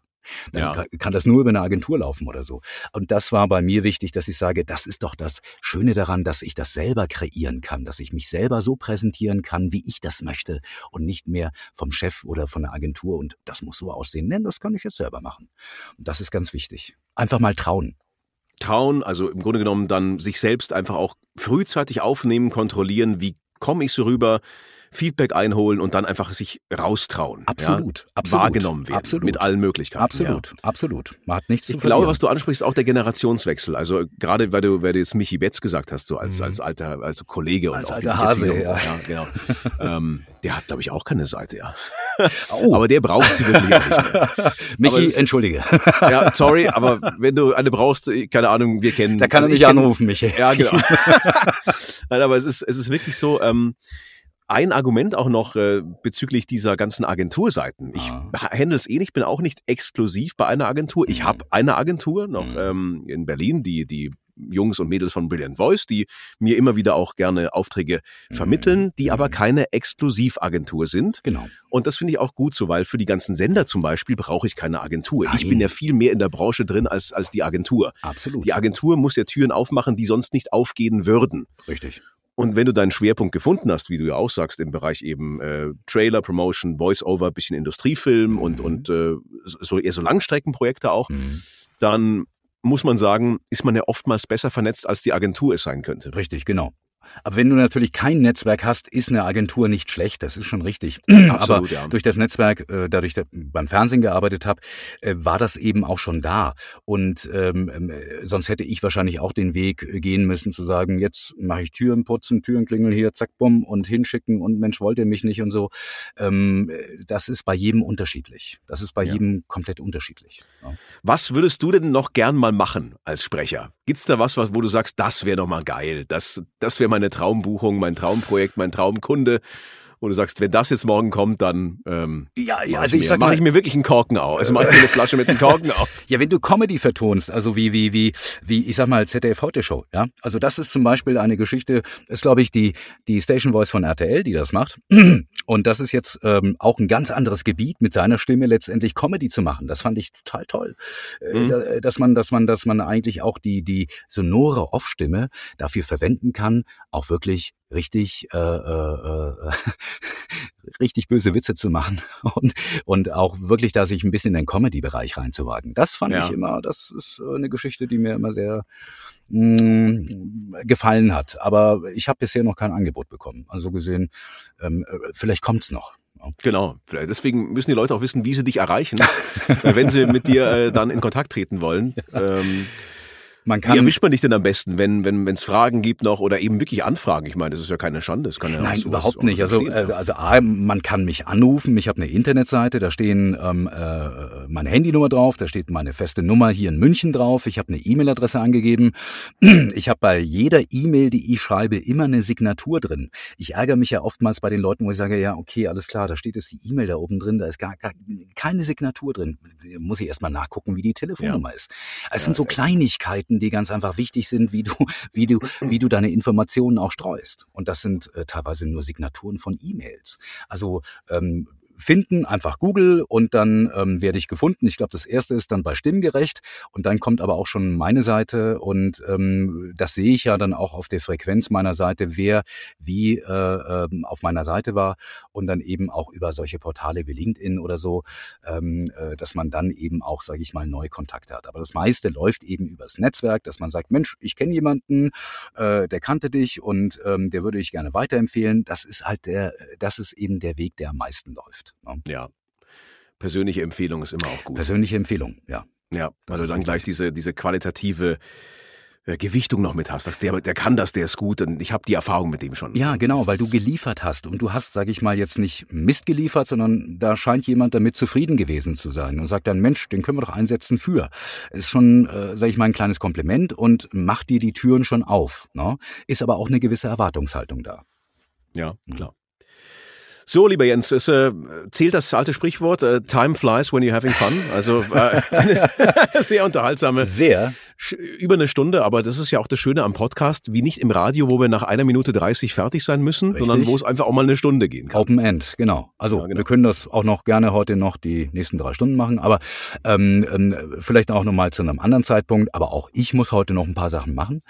Dann ja. kann das nur über eine Agentur laufen oder so. Und das war bei mir wichtig, dass ich sage, das ist doch das Schöne daran, dass ich das selber kreieren kann, dass ich mich selber so präsentieren kann, wie ich das möchte und nicht mehr vom Chef oder von der Agentur und das muss so aussehen. Nein, das kann ich jetzt selber machen. Und das ist ganz wichtig. Einfach mal trauen trauen, also im Grunde genommen dann sich selbst einfach auch frühzeitig aufnehmen, kontrollieren, wie komme ich so rüber, Feedback einholen und dann einfach sich raustrauen. Absolut, ja, absolut. Wahrgenommen werden. Absolut. Mit allen Möglichkeiten. Absolut, ja. absolut. Man hat nichts ich zu Ich glaube, was du ansprichst, ist auch der Generationswechsel. Also gerade, weil du, weil du jetzt Michi Betz gesagt hast, so als, mhm. als alter, also Kollege als und alter Hase, ja. ja. genau. *laughs* ähm, der hat, glaube ich, auch keine Seite, ja. Oh. Aber der braucht sie wirklich auch nicht mehr. *laughs* Michi, es, entschuldige. Ja, sorry, aber wenn du eine brauchst, keine Ahnung, wir kennen. Da kann also er mich anrufen, Michi. Ja, genau. *laughs* Nein, aber es ist, es ist wirklich so, ähm, ein Argument auch noch äh, bezüglich dieser ganzen Agenturseiten. Ich ah. handle es eh nicht, bin auch nicht exklusiv bei einer Agentur. Ich mhm. habe eine Agentur noch mhm. ähm, in Berlin, die die Jungs und Mädels von Brilliant Voice, die mir immer wieder auch gerne Aufträge mhm. vermitteln, die aber mhm. keine Exklusivagentur sind. Genau. Und das finde ich auch gut so, weil für die ganzen Sender zum Beispiel brauche ich keine Agentur. Nein. Ich bin ja viel mehr in der Branche drin als, als die Agentur. Absolut. Die Agentur muss ja Türen aufmachen, die sonst nicht aufgehen würden. Richtig. Und wenn du deinen Schwerpunkt gefunden hast, wie du ja auch sagst, im Bereich eben äh, Trailer, Promotion, Voice-Over, bisschen Industriefilm mhm. und, und äh, so eher so Langstreckenprojekte auch, mhm. dann muss man sagen, ist man ja oftmals besser vernetzt, als die Agentur es sein könnte. Richtig, genau. Aber wenn du natürlich kein Netzwerk hast, ist eine Agentur nicht schlecht, das ist schon richtig. *clears throat* Absolut, Aber ja. durch das Netzwerk, äh, dadurch dass ich beim Fernsehen gearbeitet habe, äh, war das eben auch schon da. Und ähm, ähm sonst hätte ich wahrscheinlich auch den Weg gehen müssen zu sagen, jetzt mache ich Türen putzen, Türen klingeln hier, zack, bumm und hinschicken und Mensch, wollt ihr mich nicht und so. Ähm, das ist bei jedem unterschiedlich. Das ist bei ja. jedem komplett unterschiedlich. Ja. Was würdest du denn noch gern mal machen als Sprecher? Gibt's da was, wo du sagst, das wäre doch mal geil, das, das wäre meine Traumbuchung, mein Traumprojekt, mein Traumkunde wo du sagst, wenn das jetzt morgen kommt, dann ähm, ja, ja, also ich sag mache ich mir wirklich einen Korken auf. Also mache ich mir eine Flasche mit einem Korken *laughs* auf. Ja, wenn du Comedy vertonst, also wie wie wie wie ich sag mal ZDF Heute Show, ja, also das ist zum Beispiel eine Geschichte, ist glaube ich die die Station Voice von RTL, die das macht. *clears throat* Und das ist jetzt ähm, auch ein ganz anderes Gebiet, mit seiner Stimme letztendlich Comedy zu machen. Das fand ich total toll, äh, mhm. dass man dass man dass man eigentlich auch die die sonore Off-Stimme dafür verwenden kann, auch wirklich richtig äh, äh, äh *laughs* richtig böse Witze zu machen *laughs* und und auch wirklich da sich ein bisschen in den Comedy-Bereich reinzuwagen. Das fand ja. ich immer, das ist eine Geschichte, die mir immer sehr mh, mm, gefallen hat. Aber ich habe bisher noch kein Angebot bekommen. Also so gesehen, ähm, äh, vielleicht kommt's noch. Genau. Deswegen müssen die Leute auch wissen, wie sie dich erreichen, *laughs* wenn sie mit dir äh, dann in Kontakt treten wollen. Ähm, man kann, Wie erwischt man dich denn am besten, wenn wenn es Fragen gibt noch oder eben wirklich Anfragen? Ich meine, das ist ja keine Schande. Das kann ja Nein, überhaupt nicht. Also äh, also A, man kann mich anrufen. Ich habe eine Internetseite, da stehen ähm, äh, meine Handynummer drauf, da steht meine feste Nummer hier in München drauf. Ich habe eine E-Mail-Adresse angegeben. *clears throat* Ich habe bei jeder E-Mail, die ich schreibe, immer eine Signatur drin. Ich ärgere mich ja oftmals bei den Leuten, wo ich sage, ja okay, alles klar, da steht jetzt die E-Mail da oben drin, da ist gar, gar keine Signatur drin. Muss ich erstmal nachgucken, wie die Telefonnummer ja. ist. Es ja, sind so Kleinigkeiten Seiten, die ganz einfach wichtig sind, wie du, *laughs* wie du, wie du deine Informationen auch streust. Und das sind äh, teilweise nur Signaturen von E-Mails. Also ähm, finden, einfach Google und dann ähm, werde ich gefunden. Ich glaube, das erste ist dann bei Stimmgerecht und dann kommt aber auch schon meine Seite und ähm, das sehe ich ja dann auch auf der Frequenz meiner Seite, wer wie äh, äh, auf meiner Seite war und dann eben auch über solche Portale wie LinkedIn oder so, ähm, äh, dass man dann eben auch, sage ich mal, neue Kontakte hat. Aber das meiste läuft eben übers Netzwerk, dass man sagt, Mensch, ich kenne jemanden, äh, der kannte dich und ähm, der würde ich gerne weiterempfehlen. Das ist halt der, das ist eben der Weg, der am meisten läuft. Ne? Ja. Persönliche Empfehlung ist immer auch gut. Persönliche Empfehlung, ja. Ja, weil du dann gleich diese, diese qualitative äh, Gewichtung noch mit hast. Sagst, der, der kann das, der ist gut und ich habe die Erfahrung mit dem schon. Ja, genau, weil du geliefert hast und du hast, sage ich mal, jetzt nicht Mist geliefert, sondern da scheint jemand damit zufrieden gewesen zu sein und sagt dann, Mensch, den können wir doch einsetzen für. Ist schon, äh, sage ich mal, ein kleines Kompliment und macht dir die Türen schon auf. Ne? Ist aber auch eine gewisse Erwartungshaltung da. Ja, klar. So, lieber Jens, es äh, zählt das alte Sprichwort, äh, Time flies when you're having fun. Also äh, *laughs* eine *laughs* sehr unterhaltsame sehr. Über eine Stunde, aber das ist ja auch das Schöne am Podcast, wie nicht im Radio, wo wir nach einer Minute 30 fertig sein müssen, Richtig. sondern wo es einfach auch mal eine Stunde gehen kann. Open End, genau. Also Ja, genau. wir können das auch noch gerne heute noch die nächsten drei Stunden machen, aber ähm, ähm, vielleicht auch nochmal zu einem anderen Zeitpunkt. Aber auch ich muss heute noch ein paar Sachen machen.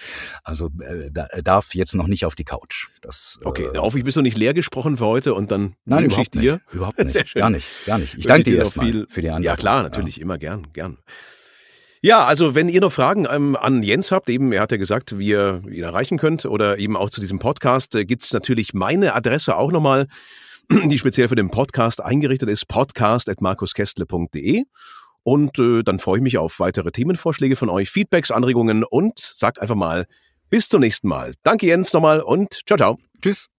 Also äh, da, darf jetzt noch nicht auf die Couch. Das, Okay, äh, äh, hoffentlich bist du nicht leer gesprochen für heute und dann Nein, wünsche überhaupt ich dir. Überhaupt *laughs* nicht. Gar nicht. Gar nicht. Ich wünsche danke dir erstmal viel- für die Antwort. Ja, klar, natürlich, immer gern, gern. Ja, also wenn ihr noch Fragen ähm, an Jens habt, eben, er hat ja gesagt, wie ihr ihn erreichen könnt oder eben auch zu diesem Podcast, äh, gibt's natürlich meine Adresse auch nochmal, *clears throat* die speziell für den Podcast eingerichtet ist, podcast.markuskestle.de. Und äh, dann freue ich mich auf weitere Themenvorschläge von euch, Feedbacks, Anregungen und sag einfach mal bis zum nächsten Mal. Danke Jens nochmal und ciao, ciao. Tschüss.